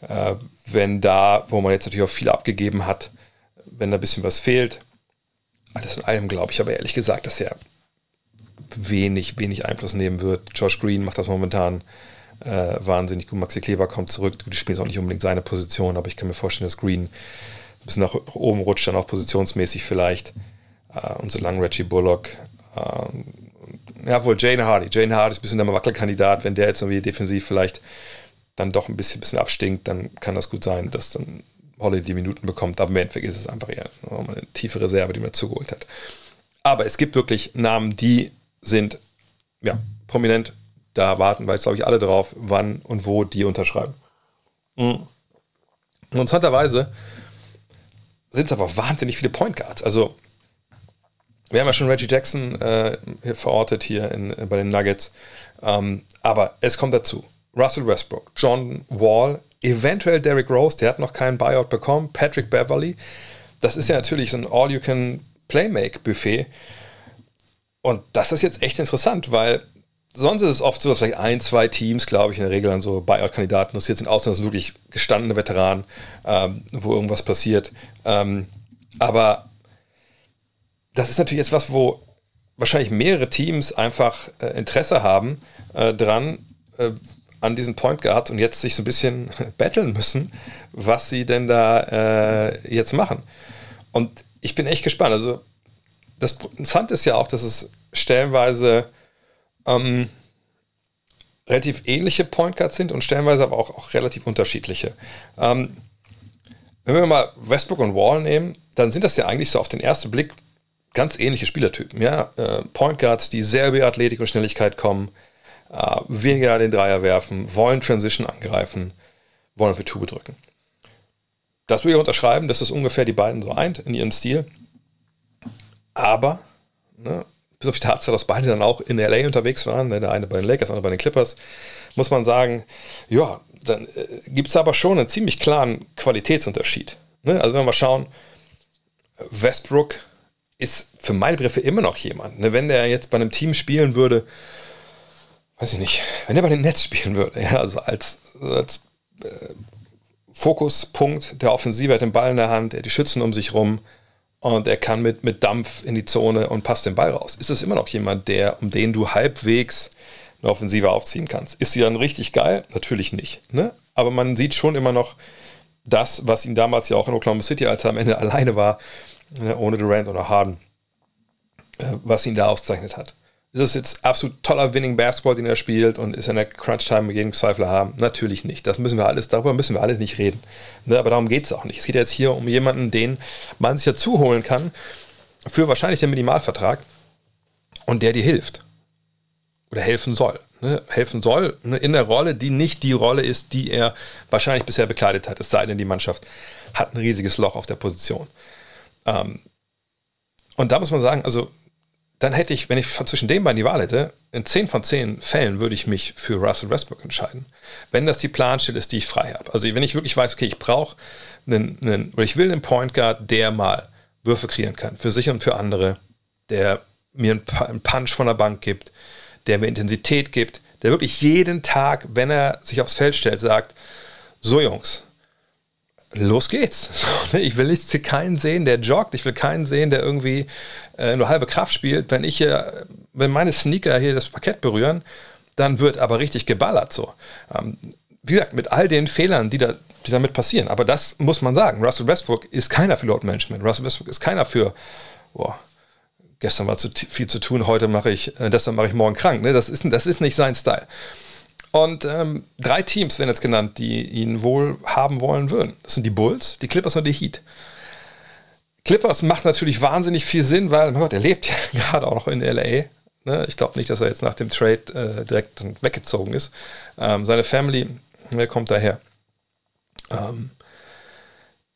Äh, wenn da, wo man jetzt natürlich auch viel abgegeben hat, wenn da ein bisschen was fehlt. Alles in allem glaube ich aber ehrlich gesagt, dass er wenig, wenig Einfluss nehmen wird. Josh Green macht das momentan äh, wahnsinnig gut. Maxi Kleber kommt zurück. Die spielen auch nicht unbedingt seine Position, aber ich kann mir vorstellen, dass Green ein bisschen nach oben rutscht, dann auch positionsmäßig vielleicht. Äh, und solange Reggie Bullock, äh, ja, wohl Jane Hardy. Jane Hardy ist ein bisschen der Wackelkandidat. Wenn der jetzt irgendwie defensiv vielleicht dann doch ein bisschen, bisschen abstinkt, dann kann das gut sein, dass dann Holly die Minuten bekommt. Aber im Endeffekt ist es einfach eher eine tiefe Reserve, die man zugeholt hat. Aber es gibt wirklich Namen, die sind ja, prominent. Da warten wir jetzt, glaube ich, alle drauf, wann und wo die unterschreiben. Mhm. Und interessanterweise sind es aber wahnsinnig viele Point Guards. Also, wir haben ja schon Reggie Jackson äh, verortet hier in, bei den Nuggets. Ähm, aber es kommt dazu. Russell Westbrook, John Wall, eventuell Derrick Rose, der hat noch keinen Buyout bekommen, Patrick Beverly. Das ist ja natürlich so ein All-You-Can-Play-Make-Buffet. Und das ist jetzt echt interessant, weil sonst ist es oft so, dass vielleicht ein, zwei Teams, glaube ich, in der Regel an so Buyout-Kandidaten interessiert sind, außer das sind wirklich gestandene Veteranen, ähm, wo irgendwas passiert. Ähm, aber das ist natürlich jetzt was, wo wahrscheinlich mehrere Teams einfach äh, Interesse haben äh, dran, äh, an diesen Point Guard und jetzt sich so ein bisschen betteln müssen, was sie denn da äh, jetzt machen. Und ich bin echt gespannt. Also das Interessante ist ja auch, dass es stellenweise ähm, relativ ähnliche Point Guards sind und stellenweise aber auch, auch relativ unterschiedliche. Ähm, wenn wir mal Westbrook und Wall nehmen, dann sind das ja eigentlich so auf den ersten Blick ganz ähnliche Spielertypen. Ja? Äh, Point Guards, die sehr über Athletik und Schnelligkeit kommen, äh, weniger den Dreier werfen, wollen Transition angreifen, wollen für Tube drücken. Das will ich unterschreiben, dass das ungefähr die beiden so eint in ihrem Stil. Aber, ne, bis auf die Tatsache, dass beide dann auch in LA unterwegs waren, ne, der eine bei den Lakers, der andere bei den Clippers, muss man sagen, ja, dann äh, gibt es aber schon einen ziemlich klaren Qualitätsunterschied. Ne? Also wenn wir mal schauen, Westbrook ist für meine Begriffe immer noch jemand. Ne? Wenn der jetzt bei einem Team spielen würde, weiß ich nicht, wenn er bei den Nets spielen würde, ja, also als, als äh, Fokuspunkt der Offensive, hat den Ball in der Hand, er die Schützen um sich rum, und er kann mit, mit Dampf in die Zone und passt den Ball raus. Ist es immer noch jemand, der, um den du halbwegs eine Offensive aufziehen kannst? Ist sie dann richtig geil? Natürlich nicht. Ne? Aber man sieht schon immer noch das, was ihn damals ja auch in Oklahoma City, als er am Ende alleine war, ohne Durant oder Harden, äh, was ihn da auszeichnet hat. Ist es jetzt absolut toller Winning Basketball, den er spielt und ist er in der Crunch-Time mit jedem Zweifel haben? Natürlich nicht. Das müssen wir alles, darüber müssen wir alles nicht reden. Ne, aber darum geht es auch nicht. Es geht jetzt hier um jemanden, den man sich dazu holen kann für wahrscheinlich den Minimalvertrag und der dir hilft. Oder helfen soll. Ne? Helfen soll ne? in der Rolle, die nicht die Rolle ist, die er wahrscheinlich bisher bekleidet hat. Es sei denn, die Mannschaft hat ein riesiges Loch auf der Position. Ähm, und da muss man sagen, also dann hätte ich, wenn ich zwischen den beiden die Wahl hätte, in 10 von 10 Fällen würde ich mich für Russell Westbrook entscheiden. Wenn das die Planstelle ist, die ich frei habe. Also wenn ich wirklich weiß, okay, ich brauche einen, einen, oder ich will einen Point Guard, der mal Würfe kreieren kann, für sich und für andere, der mir einen Punch von der Bank gibt, der mir Intensität gibt, der wirklich jeden Tag, wenn er sich aufs Feld stellt, sagt, so Jungs, los geht's. Ich will jetzt keinen sehen, der joggt. Ich will keinen sehen, der irgendwie äh, nur halbe Kraft spielt. Wenn ich hier, wenn meine Sneaker hier das Parkett berühren, dann wird aber richtig geballert so. Ähm, wie gesagt, mit all den Fehlern, die, da, die damit passieren. Aber das muss man sagen. Russell Westbrook ist keiner für Load Management. Russell Westbrook ist keiner für, boah, gestern war zu viel zu tun, heute mache ich, äh, deshalb mache ich morgen krank. Ne? Das, ist, das ist nicht sein Style. Und ähm, drei Teams werden jetzt genannt, die ihn wohl haben wollen würden. Das sind die Bulls, die Clippers und die Heat. Clippers macht natürlich wahnsinnig viel Sinn, weil Gott, er lebt ja gerade auch noch in LA. Ne? Ich glaube nicht, dass er jetzt nach dem Trade äh, direkt weggezogen ist. Ähm, seine Family, wer kommt daher? Ähm,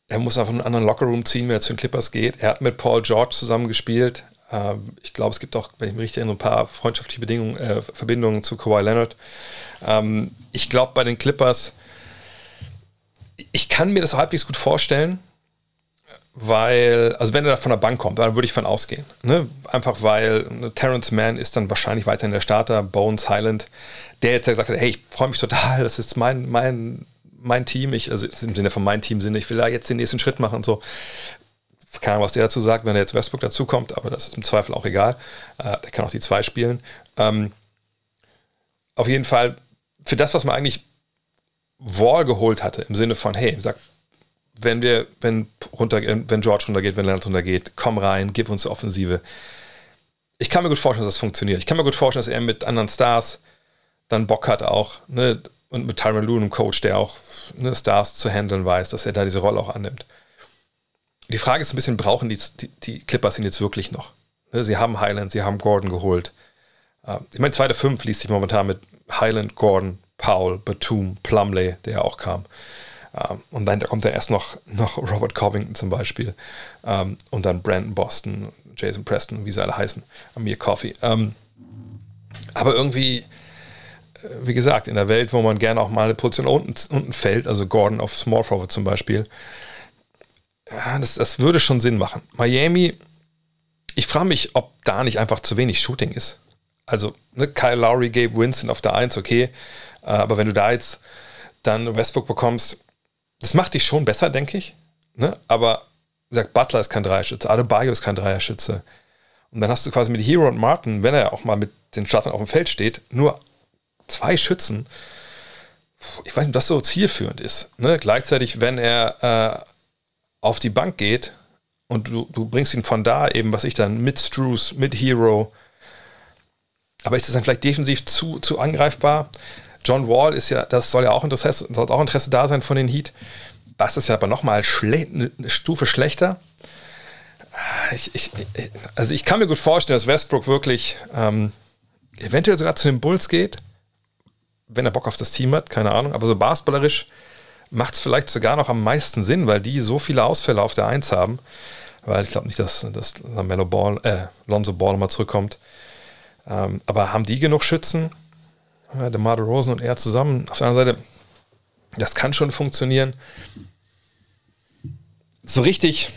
er muss einfach einen anderen Lockerroom ziehen, wenn er zu den Clippers geht. Er hat mit Paul George zusammen gespielt. Ähm, ich glaube, es gibt auch, wenn ich mich richtig erinnere, ein paar freundschaftliche Bedingungen, äh, Verbindungen zu Kawhi Leonard. Ähm, ich glaube, bei den Clippers, ich kann mir das halbwegs gut vorstellen, weil, also wenn er von der Bank kommt, dann würde ich von ausgehen. Ne? Einfach weil ne, Terrence Mann ist dann wahrscheinlich weiterhin der Starter, Bones Highland, der jetzt gesagt hat, hey, ich freue mich total, das ist mein, mein, mein Team, ich, also im Sinne von meinem Team Sinne, ich will da jetzt den nächsten Schritt machen und so. Keine Ahnung, was der dazu sagt, wenn er jetzt Westbrook dazukommt, aber das ist im Zweifel auch egal. Äh, der kann auch die zwei spielen. Ähm, auf jeden Fall, für das, was man eigentlich Wall geholt hatte, im Sinne von, hey, sag, wenn wir, wenn runter, wenn George runtergeht, wenn Leonard runtergeht, komm rein, gib uns die Offensive. Ich kann mir gut vorstellen, dass das funktioniert. Ich kann mir gut vorstellen, dass er mit anderen Stars dann Bock hat auch, ne, und mit Tyron Lue, einem Coach, der auch ne, Stars zu handeln weiß, dass er da diese Rolle auch annimmt. Die Frage ist ein bisschen, brauchen die, die, die Clippers ihn jetzt wirklich noch? Ne, sie haben Highland, sie haben Gordon geholt. Ähm, ich meine, zweite Fünf liest sich momentan mit Highland, Gordon, Powell, Batum, Plumley, der ja auch kam. Ähm, und dann da kommt dann erst noch, noch Robert Covington zum Beispiel. Ähm, und dann Brandon Boston, Jason Preston, wie sie alle heißen, Amir Coffee. Aber irgendwie, äh, wie gesagt, in der Welt, wo man gerne auch mal eine Position unten, unten fällt, also Gordon auf Small Forward zum Beispiel, ja, das, das würde schon Sinn machen. Miami, ich frage mich, ob da nicht einfach zu wenig Shooting ist. Also, ne, Kyle Lowry, Gabe Winston auf der 1, okay. Äh, aber wenn du da jetzt dann Westbrook bekommst, das macht dich schon besser, denke ich. Ne? Aber sagt Butler ist kein Dreierschütze, Adebayo ist kein Dreierschütze. Und dann hast du quasi mit Hero und Martin, wenn er auch mal mit den Startern auf dem Feld steht, nur zwei Schützen. Ich weiß nicht, ob das so zielführend ist. Ne? Gleichzeitig, wenn er äh, auf die Bank geht und du, du bringst ihn von da eben, was ich dann, mit Struce, mit Hero. Aber ist das dann vielleicht defensiv zu, zu angreifbar? John Wall ist ja, das soll ja auch Interesse, soll auch Interesse da sein von den Heat. Das ist ja aber nochmal eine Stufe schlechter. Ich, ich, also ich kann mir gut vorstellen, dass Westbrook wirklich ähm, eventuell sogar zu den Bulls geht, wenn er Bock auf das Team hat, keine Ahnung. Aber so basketballerisch macht es vielleicht sogar noch am meisten Sinn, weil die so viele Ausfälle auf der Eins haben. Weil ich glaube nicht, dass, dass Mello Ball, äh, Lonzo Ball mal zurückkommt. Ähm, aber haben die genug Schützen? ja, DeMar Rosen und er zusammen. Auf der anderen Seite, das kann schon funktionieren. So richtig,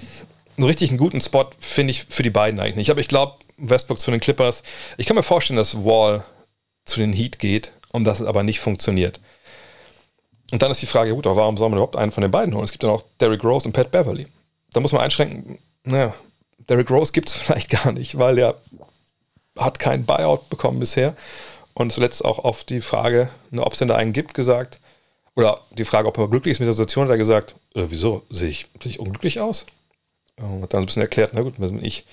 so richtig einen guten Spot finde ich für die beiden eigentlich nicht. Aber ich glaube, Westbrook zu den Clippers. Ich kann mir vorstellen, dass Wall zu den Heat geht und das aber nicht funktioniert. Und dann ist die Frage, gut, warum soll man überhaupt einen von den beiden holen? Es gibt ja noch Derrick Rose und Pat Beverly. Da muss man einschränken, naja, Derrick Rose gibt es vielleicht gar nicht, weil er hat keinen Buyout bekommen bisher. Und zuletzt auch auf die Frage, ne, ob es denn da einen gibt, gesagt, oder die Frage, ob er glücklich ist mit der Situation, hat er gesagt, äh, wieso, sehe ich, sehe ich unglücklich aus? Und hat dann ein bisschen erklärt, na gut, wenn ich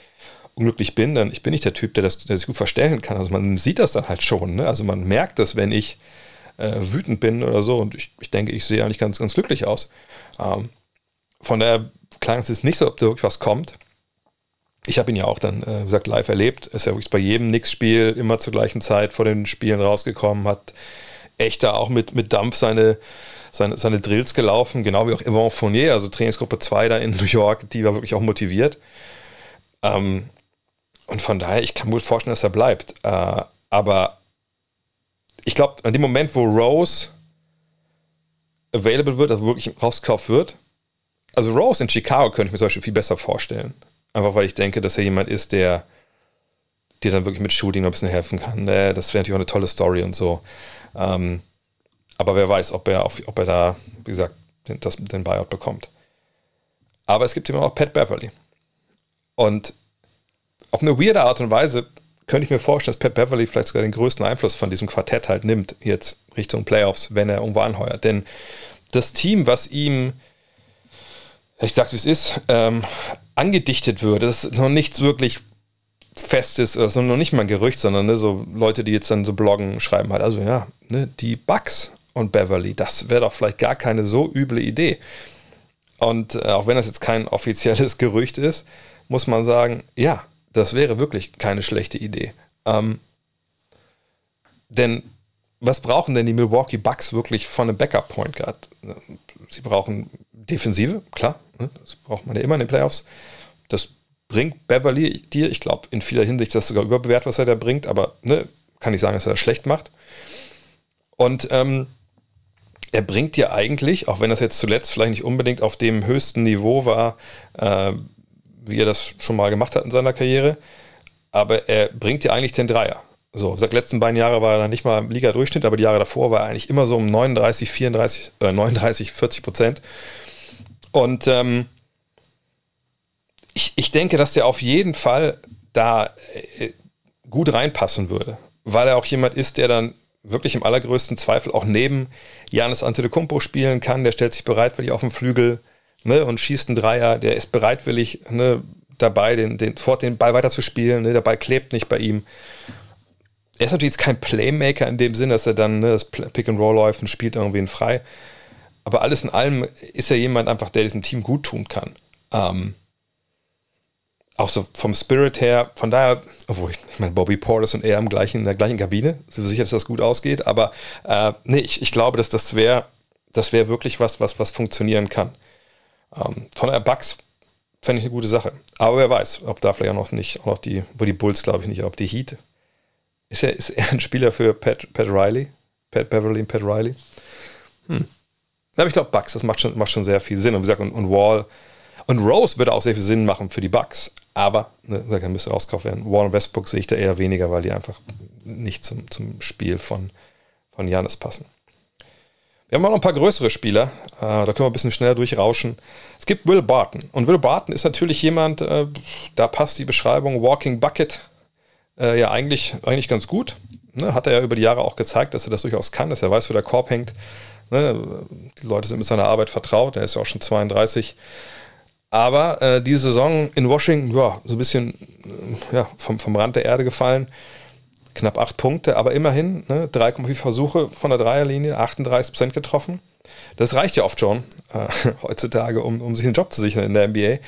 unglücklich bin, dann ich bin nicht der Typ, der, das, der sich gut verstellen kann. Also man sieht das dann halt schon. Ne? Also man merkt das, wenn ich äh, wütend bin oder so. Und ich, ich denke, ich sehe eigentlich ganz, ganz glücklich aus. Ähm, von daher klang es jetzt nicht so, ob da wirklich was kommt ich habe ihn ja auch dann, äh, wie gesagt, live erlebt. Ist ja wirklich bei jedem Nix-Spiel immer zur gleichen Zeit vor den Spielen rausgekommen, hat echt da auch mit, mit Dampf seine, seine, seine Drills gelaufen, genau wie auch Yvonne Fournier, also Trainingsgruppe 2 da in New York, die war wirklich auch motiviert. Ähm, und von daher, ich kann mir gut vorstellen, dass er bleibt. Äh, aber ich glaube, an dem Moment, wo Rose available wird, also wirklich rausgekauft wird, also Rose in Chicago könnte ich mir zum Beispiel viel besser vorstellen. Einfach weil ich denke, dass er jemand ist, der dir dann wirklich mit Shooting noch ein bisschen helfen kann. Ne? Das wäre natürlich auch eine tolle Story und so. Ähm, aber wer weiß, ob er, ob er da, wie gesagt, den, das, den Buyout bekommt. Aber es gibt immer auch Pat Beverly. Und auf eine weirde Art und Weise könnte ich mir vorstellen, dass Pat Beverly vielleicht sogar den größten Einfluss von diesem Quartett halt nimmt, jetzt Richtung Playoffs, wenn er irgendwo anheuert. Denn das Team, was ihm, ich sag's wie es ist, ähm, angedichtet wird. Das ist noch nichts wirklich Festes, das ist noch nicht mal ein Gerücht, sondern ne, so Leute, die jetzt dann so bloggen, schreiben halt, also ja, ne, die Bugs und Beverly, das wäre doch vielleicht gar keine so üble Idee. Und äh, auch wenn das jetzt kein offizielles Gerücht ist, muss man sagen, ja, das wäre wirklich keine schlechte Idee. Ähm, denn was brauchen denn die Milwaukee Bucks wirklich von einem Backup Point Guard? Sie brauchen Defensive, klar, ne? das braucht man ja immer in den Playoffs. Das bringt Beverly dir, ich glaube, in vieler Hinsicht das sogar überbewertet, was er da bringt, aber ne, kann ich sagen, dass er das schlecht macht. Und ähm, er bringt dir eigentlich, auch wenn das jetzt zuletzt vielleicht nicht unbedingt auf dem höchsten Niveau war, äh, wie er das schon mal gemacht hat in seiner Karriere, aber er bringt dir eigentlich den Dreier. So, seit letzten beiden Jahren war er dann nicht mal im Liga-Durchschnitt, aber die Jahre davor war er eigentlich immer so um 39, 34, äh, 39, 40 Prozent. Und ähm, ich, ich denke, dass der auf jeden Fall da äh, gut reinpassen würde, weil er auch jemand ist, der dann wirklich im allergrößten Zweifel auch neben Janis Antetokounmpo spielen kann. Der stellt sich bereitwillig auf den Flügel ne, und schießt einen Dreier. Der ist bereitwillig ne, dabei, den, den, fort den Ball weiterzuspielen. Ne, der Ball klebt nicht bei ihm. Er ist natürlich jetzt kein Playmaker in dem Sinn, dass er dann ne, das Pick and Roll läuft und spielt irgendwen frei. Aber alles in allem ist er jemand einfach, der diesem Team gut tun kann. Ähm, auch so vom Spirit her, von daher, obwohl ich, ich meine, Bobby Portis und er im gleichen, in der gleichen Kabine, so sicher, dass das gut ausgeht, aber äh, nee, ich, ich glaube, dass das wäre das wäre wirklich was, was, was funktionieren kann. Ähm, von der Bugs fände ich eine gute Sache. Aber wer weiß, ob da vielleicht auch noch nicht, auch noch die, wo die Bulls glaube ich nicht, ob die Heat. Ist er, ist er ein Spieler für Pat, Pat Riley? Pat Beverly und Pat Riley? Hm. Aber ich glaube, Bugs, das macht schon, macht schon sehr viel Sinn. Und wie gesagt, und, und Wall und Rose würde auch sehr viel Sinn machen für die Bugs. Aber ne, da müsste rausgekauft werden. Warren Westbrook sehe ich da eher weniger, weil die einfach nicht zum, zum Spiel von, von Janis passen. Wir haben auch noch ein paar größere Spieler. Äh, da können wir ein bisschen schneller durchrauschen. Es gibt Will Barton. Und Will Barton ist natürlich jemand, äh, da passt die Beschreibung Walking Bucket äh, ja eigentlich, eigentlich ganz gut. Ne, hat er ja über die Jahre auch gezeigt, dass er das durchaus kann, dass er weiß, wo der Korb hängt. Ne, die Leute sind mit seiner Arbeit vertraut. Er ist ja auch schon 32. Aber äh, diese Saison in Washington, ja, so ein bisschen ja, vom, vom Rand der Erde gefallen. Knapp acht Punkte, aber immerhin ne, 3,4 Versuche von der Dreierlinie, 38 Prozent getroffen. Das reicht ja oft schon äh, heutzutage, um, um sich einen Job zu sichern in der NBA.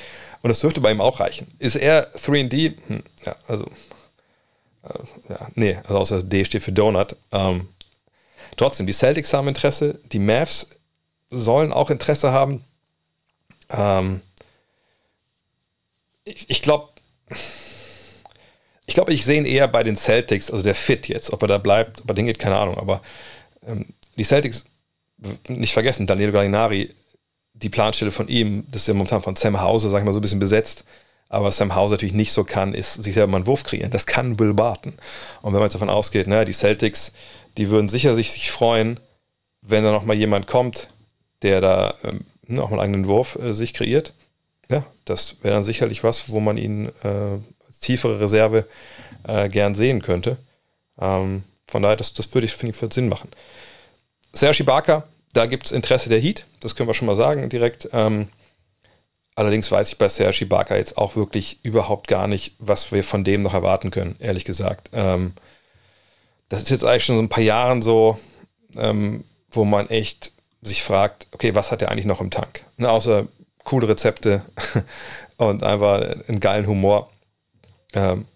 Und das dürfte bei ihm auch reichen. Ist er 3D? Hm, ja, also, äh, ja, nee, also außer D steht für Donut. Ähm, trotzdem, die Celtics haben Interesse, die Mavs sollen auch Interesse haben. Ähm, ich, ich glaube, ich glaube, ich sehe ihn eher bei den Celtics, also der Fit jetzt, ob er da bleibt, ob er den geht, keine Ahnung, aber ähm, die Celtics, nicht vergessen, Daniel Gallinari, die Planstelle von ihm, das ist ja momentan von Sam Hauser, sag ich mal, so ein bisschen besetzt. Aber was Sam Hauser natürlich nicht so kann, ist sich selber mal einen Wurf kreieren. Das kann Will Barton. Und wenn man jetzt davon ausgeht, naja, die Celtics, die würden sicher sich, sich freuen, wenn da nochmal jemand kommt, der da ähm, auch einen eigenen Wurf äh, sich kreiert ja, das wäre dann sicherlich was, wo man ihn äh, tiefere Reserve äh, gern sehen könnte. Ähm, von daher, das, das würde ich, finde ich, für Sinn machen. Sergi Barker, da gibt es Interesse der Heat, das können wir schon mal sagen direkt. Ähm, allerdings weiß ich bei Sergi Barker jetzt auch wirklich überhaupt gar nicht, was wir von dem noch erwarten können, ehrlich gesagt. Ähm, das ist jetzt eigentlich schon so ein paar Jahren so, ähm, wo man echt sich fragt, okay, was hat er eigentlich noch im Tank? Ne, außer coole Rezepte und einfach einen geilen Humor. Ähm,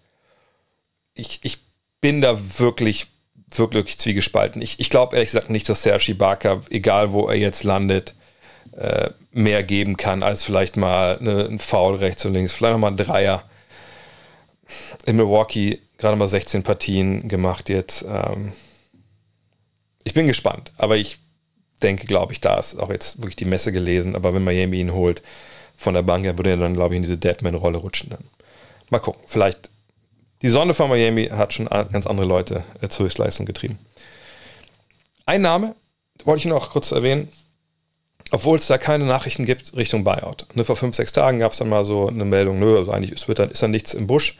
ich, ich bin da wirklich, wirklich zwiegespalten. Ich, ich glaube ehrlich gesagt nicht, dass Sergi Barker, egal wo er jetzt landet, äh, mehr geben kann als vielleicht mal eine, ein Foul rechts und links, vielleicht nochmal ein Dreier. In Milwaukee gerade mal 16 Partien gemacht jetzt. Ähm, ich bin gespannt, aber ich denke, glaube ich, da ist auch jetzt wirklich die Messe gelesen. Aber wenn Miami ihn holt von der Bank, er würde er dann, glaube ich, in diese Deadman-Rolle rutschen. Dann. Mal gucken. Vielleicht die Sonne von Miami hat schon ganz andere Leute äh, zur Höchstleistung getrieben. Ein Name wollte ich noch kurz erwähnen, obwohl es da keine Nachrichten gibt Richtung Buyout. Ne, vor fünf, sechs Tagen gab es dann mal so eine Meldung, nö, also eigentlich ist, wird dann, ist dann nichts im Busch.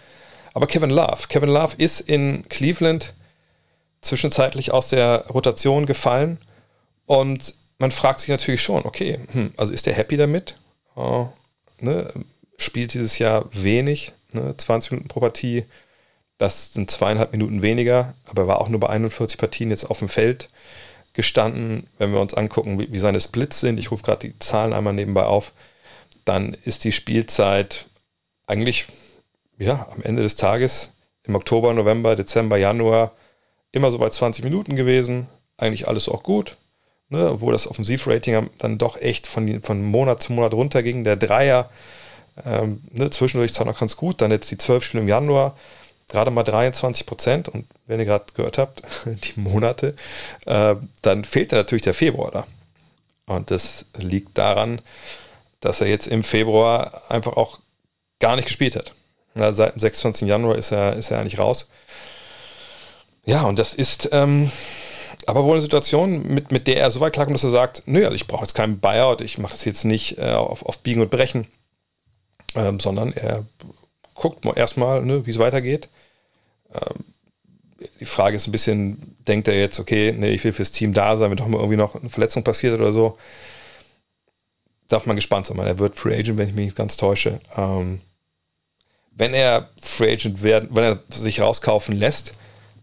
Aber Kevin Love, Kevin Love ist in Cleveland zwischenzeitlich aus der Rotation gefallen und man fragt sich natürlich schon, okay, hm, also ist der happy damit? Uh, ne, spielt dieses Jahr wenig, ne, 20 Minuten pro Partie, das sind zweieinhalb Minuten weniger, aber er war auch nur bei 41 Partien jetzt auf dem Feld gestanden. Wenn wir uns angucken, wie, wie seine Splits sind, ich rufe gerade die Zahlen einmal nebenbei auf, dann ist die Spielzeit eigentlich ja, am Ende des Tages im Oktober, November, Dezember, Januar immer so bei 20 Minuten gewesen. Eigentlich alles auch gut ne, obwohl das Offensivrating dann doch echt von, von Monat zu Monat runterging. Der Dreier Ähm, ne, zwischendurch zwar noch ganz gut, dann jetzt die zwölf Spiele im Januar, gerade mal 23 Prozent. Und wenn ihr gerade gehört habt, die Monate, äh, dann fehlt da natürlich der Februar da. Und das liegt daran, dass er jetzt im Februar einfach auch gar nicht gespielt hat. Na, seit dem 26. Januar ist er, ist er eigentlich raus. Ja, und das ist ähm, aber wohl eine Situation, mit, mit der er so weit klarkommt, dass er sagt, nö, also ich brauche jetzt keinen Buyout, ich mache das jetzt nicht äh, auf, auf Biegen und Brechen, ähm, sondern er guckt erstmal, ne, wie es weitergeht. Ähm, die Frage ist ein bisschen, denkt er jetzt, okay, nee, ich will fürs Team da sein, wenn doch mal irgendwie noch eine Verletzung passiert oder so. Darf man gespannt sein. Er wird Free Agent, wenn ich mich nicht ganz täusche. Ähm, wenn er Free Agent werden, wenn er sich rauskaufen lässt,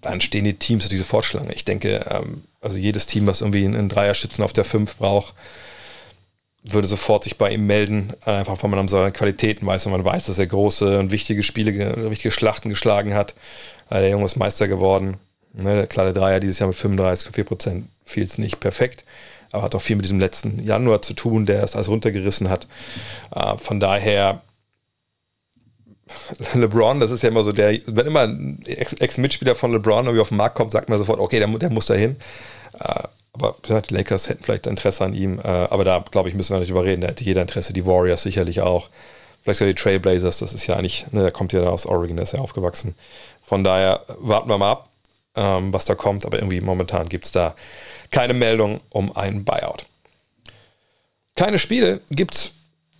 dann stehen die Teams diese Fortschlange. Ich denke, ähm, also jedes Team, was irgendwie einen Dreierschützen auf der 5 braucht, würde sofort sich bei ihm melden, einfach weil man an seine Qualitäten weiß und man weiß, dass er große und wichtige Spiele, wichtige Schlachten geschlagen hat. Äh, der Junge ist Meister geworden. Ne, klar, der Dreier dieses Jahr mit 35,4 Prozent fiel es nicht perfekt, aber hat auch viel mit diesem letzten Januar zu tun, der es alles runtergerissen hat. Äh, von daher LeBron, das ist ja immer so der, wenn immer ein Ex-Mitspieler von LeBron irgendwie auf den Markt kommt, sagt man sofort, okay, der, der muss da hin. Aber die Lakers hätten vielleicht Interesse an ihm. Äh, aber da, glaube ich, müssen wir nicht überreden. Da hätte jeder Interesse. Die Warriors sicherlich auch. Vielleicht sogar die Trailblazers. Das ist ja eigentlich, ne, der kommt ja aus Oregon, der ist ja aufgewachsen. Von daher warten wir mal ab, ähm, was da kommt. Aber irgendwie momentan gibt es da keine Meldung um einen Buyout. Keine Spiele gibt es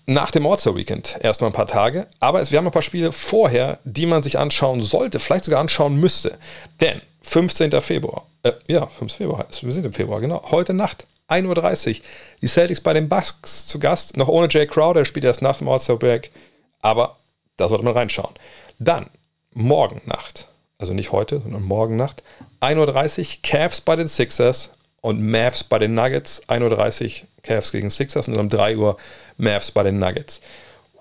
nach dem All-Star-Weekend erstmal ein paar Tage. Aber es, wir haben ein paar Spiele vorher, die man sich anschauen sollte, vielleicht sogar anschauen müsste. Denn 15. Februar, äh, ja, 5. Februar, wir sind im Februar, genau, heute Nacht, 1.30 Uhr, die Celtics bei den Bucks zu Gast, noch ohne Jay Crowder, der spielt erst nach dem All-Star-Break, aber da sollte man reinschauen. Dann, morgen Nacht, also nicht heute, sondern morgen Nacht, 1.30 Uhr, Cavs bei den Sixers und Mavs bei den Nuggets, 1.30 Uhr, Cavs gegen Sixers und dann um 3 Uhr Mavs bei den Nuggets.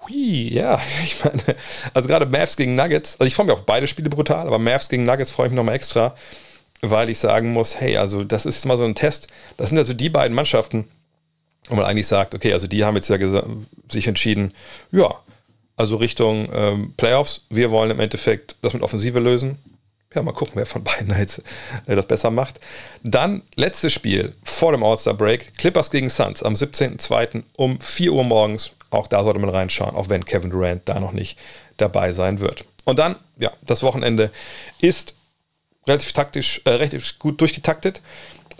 Hui, ja, ich meine, also gerade Mavs gegen Nuggets, also ich freue mich auf beide Spiele brutal, aber Mavs gegen Nuggets freue ich mich nochmal extra, weil ich sagen muss, hey, also das ist mal so ein Test. Das sind also die beiden Mannschaften, wo man eigentlich sagt, okay, also die haben jetzt ja sich entschieden, ja, also Richtung ähm, Playoffs, wir wollen im Endeffekt das mit Offensive lösen ja, mal gucken, wer von beiden jetzt äh, das besser macht. Dann letztes Spiel vor dem All-Star-Break: Clippers gegen Suns am 17.02. um 4 Uhr morgens. Auch da sollte man reinschauen, auch wenn Kevin Durant da noch nicht dabei sein wird. Und dann, ja, das Wochenende ist relativ taktisch, äh, relativ gut durchgetaktet.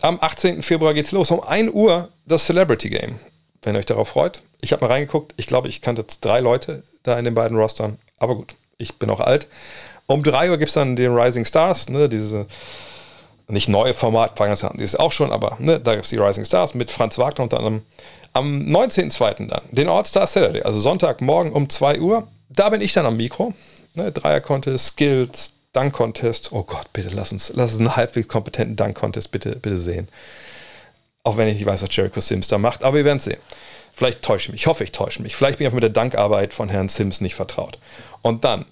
Am 18. Februar geht es los. Um 1 Uhr das Celebrity Game. Wenn ihr euch darauf freut. Ich habe mal reingeguckt. Ich glaube, ich kannte jetzt drei Leute da in den beiden Rostern. Aber gut, ich bin auch alt. Um 3 Uhr gibt es dann den Rising Stars, ne, diese nicht neue Format, die ist auch schon, aber ne, da gibt es die Rising Stars mit Franz Wagner unter anderem. Am 19.02. dann den All-Star Saturday, also Sonntagmorgen um 2 Uhr. Da bin ich dann am Mikro. Ne, Dreier-Contest, Skills, Dunk-Contest. Oh Gott, bitte lass uns, lass uns einen halbwegs kompetenten Dunk-Contest bitte, bitte sehen. Auch wenn ich nicht weiß, was Jericho Sims da macht, aber wir werden es sehen. Vielleicht täusche ich mich, ich hoffe, ich täusche mich. Vielleicht bin ich einfach mit der Dankarbeit von Herrn Sims nicht vertraut. Und dann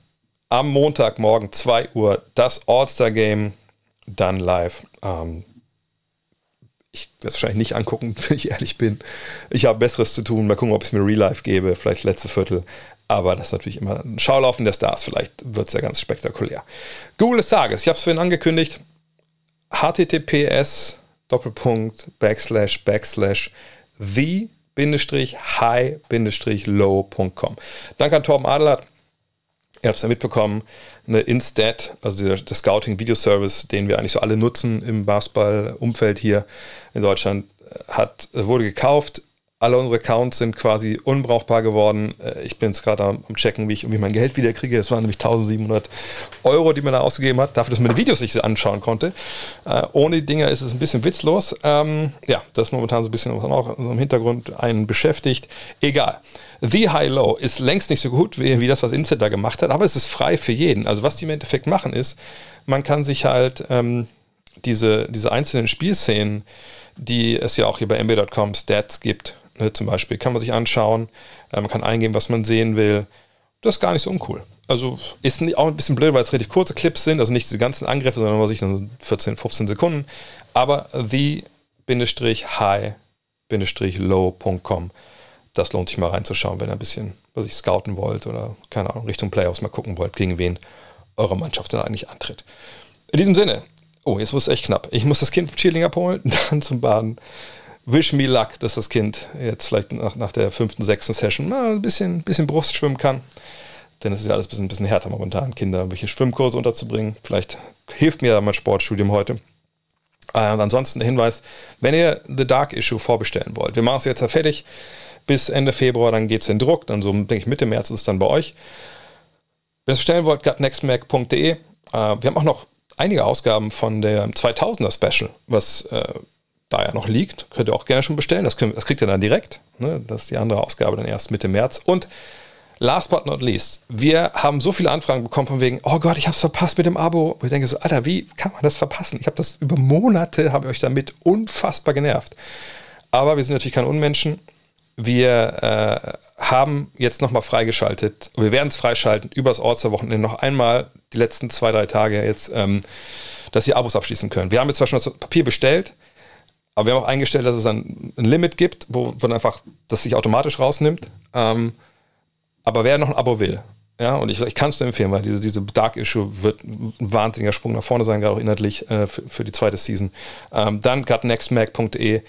am Montagmorgen 2 Uhr das All-Star-Game dann live. Ähm, ich werde es wahrscheinlich nicht angucken, wenn ich ehrlich bin. Ich habe Besseres zu tun. Mal gucken, ob es mir Real Life gebe, vielleicht letzte Viertel. Aber das ist natürlich immer ein Schaulaufen der Stars. Vielleicht wird es ja ganz spektakulär. Google des Tages. Ich habe es vorhin angekündigt. https Doppelpunkt Backslash Backslash the high-low.com. Danke an Torben Adelhardt Ihr habt es ja mitbekommen, eine Instat, also der, der Scouting-Video-Service, den wir eigentlich so alle nutzen im Basketball-Umfeld hier in Deutschland, äh, hat, wurde gekauft, alle unsere Accounts sind quasi unbrauchbar geworden. Äh, ich bin jetzt gerade am, checken, wie ich irgendwie mein Geld wieder kriege. Das waren nämlich 1700 Euro, die man da ausgegeben hat, dafür, dass man die Videos nicht anschauen konnte. Äh, ohne die Dinger ist es ein bisschen witzlos. Ähm, ja, das ist momentan so ein bisschen, was auch im Hintergrund einen beschäftigt. Egal. The High Low ist längst nicht so gut wie, das, was Inset da gemacht hat, aber es ist frei für jeden. Also was die im Endeffekt machen ist, man kann sich halt ähm, diese, diese einzelnen Spielszenen, die es ja auch hier bei mb.com Stats gibt, Ne, zum Beispiel kann man sich anschauen, äh, man kann eingeben, was man sehen will. Das ist gar nicht so uncool. Also ist auch ein bisschen blöd, weil es relativ kurze Clips sind, also nicht diese ganzen Angriffe, sondern was ich 14, 15 Sekunden. Aber the-high-low.com. das lohnt sich mal reinzuschauen, wenn ihr ein bisschen, was ich scouten wollt oder keine Ahnung, Richtung Playoffs mal gucken wollt, gegen wen eure Mannschaft dann eigentlich antritt. In diesem Sinne, oh, jetzt muss es echt knapp. Ich muss das Kind vom Cheerleading abholen, dann zum Baden. Wish me luck, dass das Kind jetzt vielleicht nach, nach der fünften, sechsten Session mal ein bisschen, bisschen Brust schwimmen kann. Denn es ist ja alles ein bisschen, ein bisschen härter momentan, Kinder welche Schwimmkurse unterzubringen. Vielleicht hilft mir da mein Sportstudium heute. Äh, und ansonsten der Hinweis, wenn ihr The Dark Issue vorbestellen wollt, wir machen es jetzt ja fertig bis Ende Februar, dann geht es in Druck, dann so denke ich Mitte März ist es dann bei euch. Wenn ihr es bestellen wollt, gutnextmac.de. Äh, wir haben auch noch einige Ausgaben von der 2000er Special, was äh, da ja noch liegt. Könnt ihr auch gerne schon bestellen. Das, könnt, das kriegt ihr dann direkt. Ne? Das ist die andere Ausgabe dann erst Mitte März. Und last but not least, wir haben so viele Anfragen bekommen von wegen, oh Gott, ich habe es verpasst mit dem Abo. Wo ich denke so, Alter, wie kann man das verpassen? Ich habe das über Monate, habe euch damit unfassbar genervt. Aber wir sind natürlich keine Unmenschen. Wir äh, haben jetzt nochmal freigeschaltet. Wir werden es freischalten übers Ortsterwochenende noch einmal die letzten zwei, drei Tage jetzt, ähm, dass ihr Abos abschließen könnt. Wir haben jetzt zwar schon das Papier bestellt, aber wir haben auch eingestellt, dass es ein, ein Limit gibt, wo, wo einfach das sich automatisch rausnimmt. Ähm, aber wer noch ein Abo will, ja, und ich, ich kann es nur empfehlen, weil diese, diese Dark Issue wird ein wahnsinniger Sprung nach vorne sein, gerade auch inhaltlich äh, für, für, die zweite Season. Ähm, dann gutnextmac.de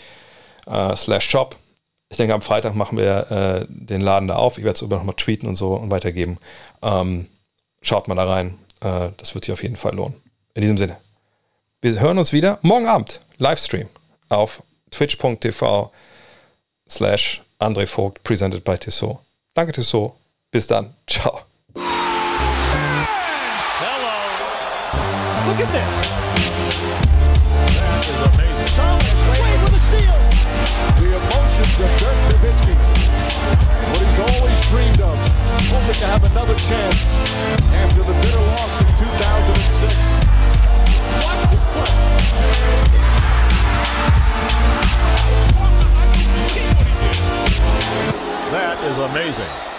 äh, slash shop. Ich denke, am Freitag machen wir äh, den Laden da auf. Ich werde es über nochmal tweeten und so und weitergeben. Ähm, schaut mal da rein. Äh, das wird sich auf jeden Fall lohnen. In diesem Sinne. Wir hören uns wieder morgen Abend. Livestream auf twitch.tv slash André Vogt, presented by Tissot. Danke, Tissot. Bis dann. Ciao. Hello. Look at this. To have another chance after the bitter loss 2006. Watch play. That is amazing.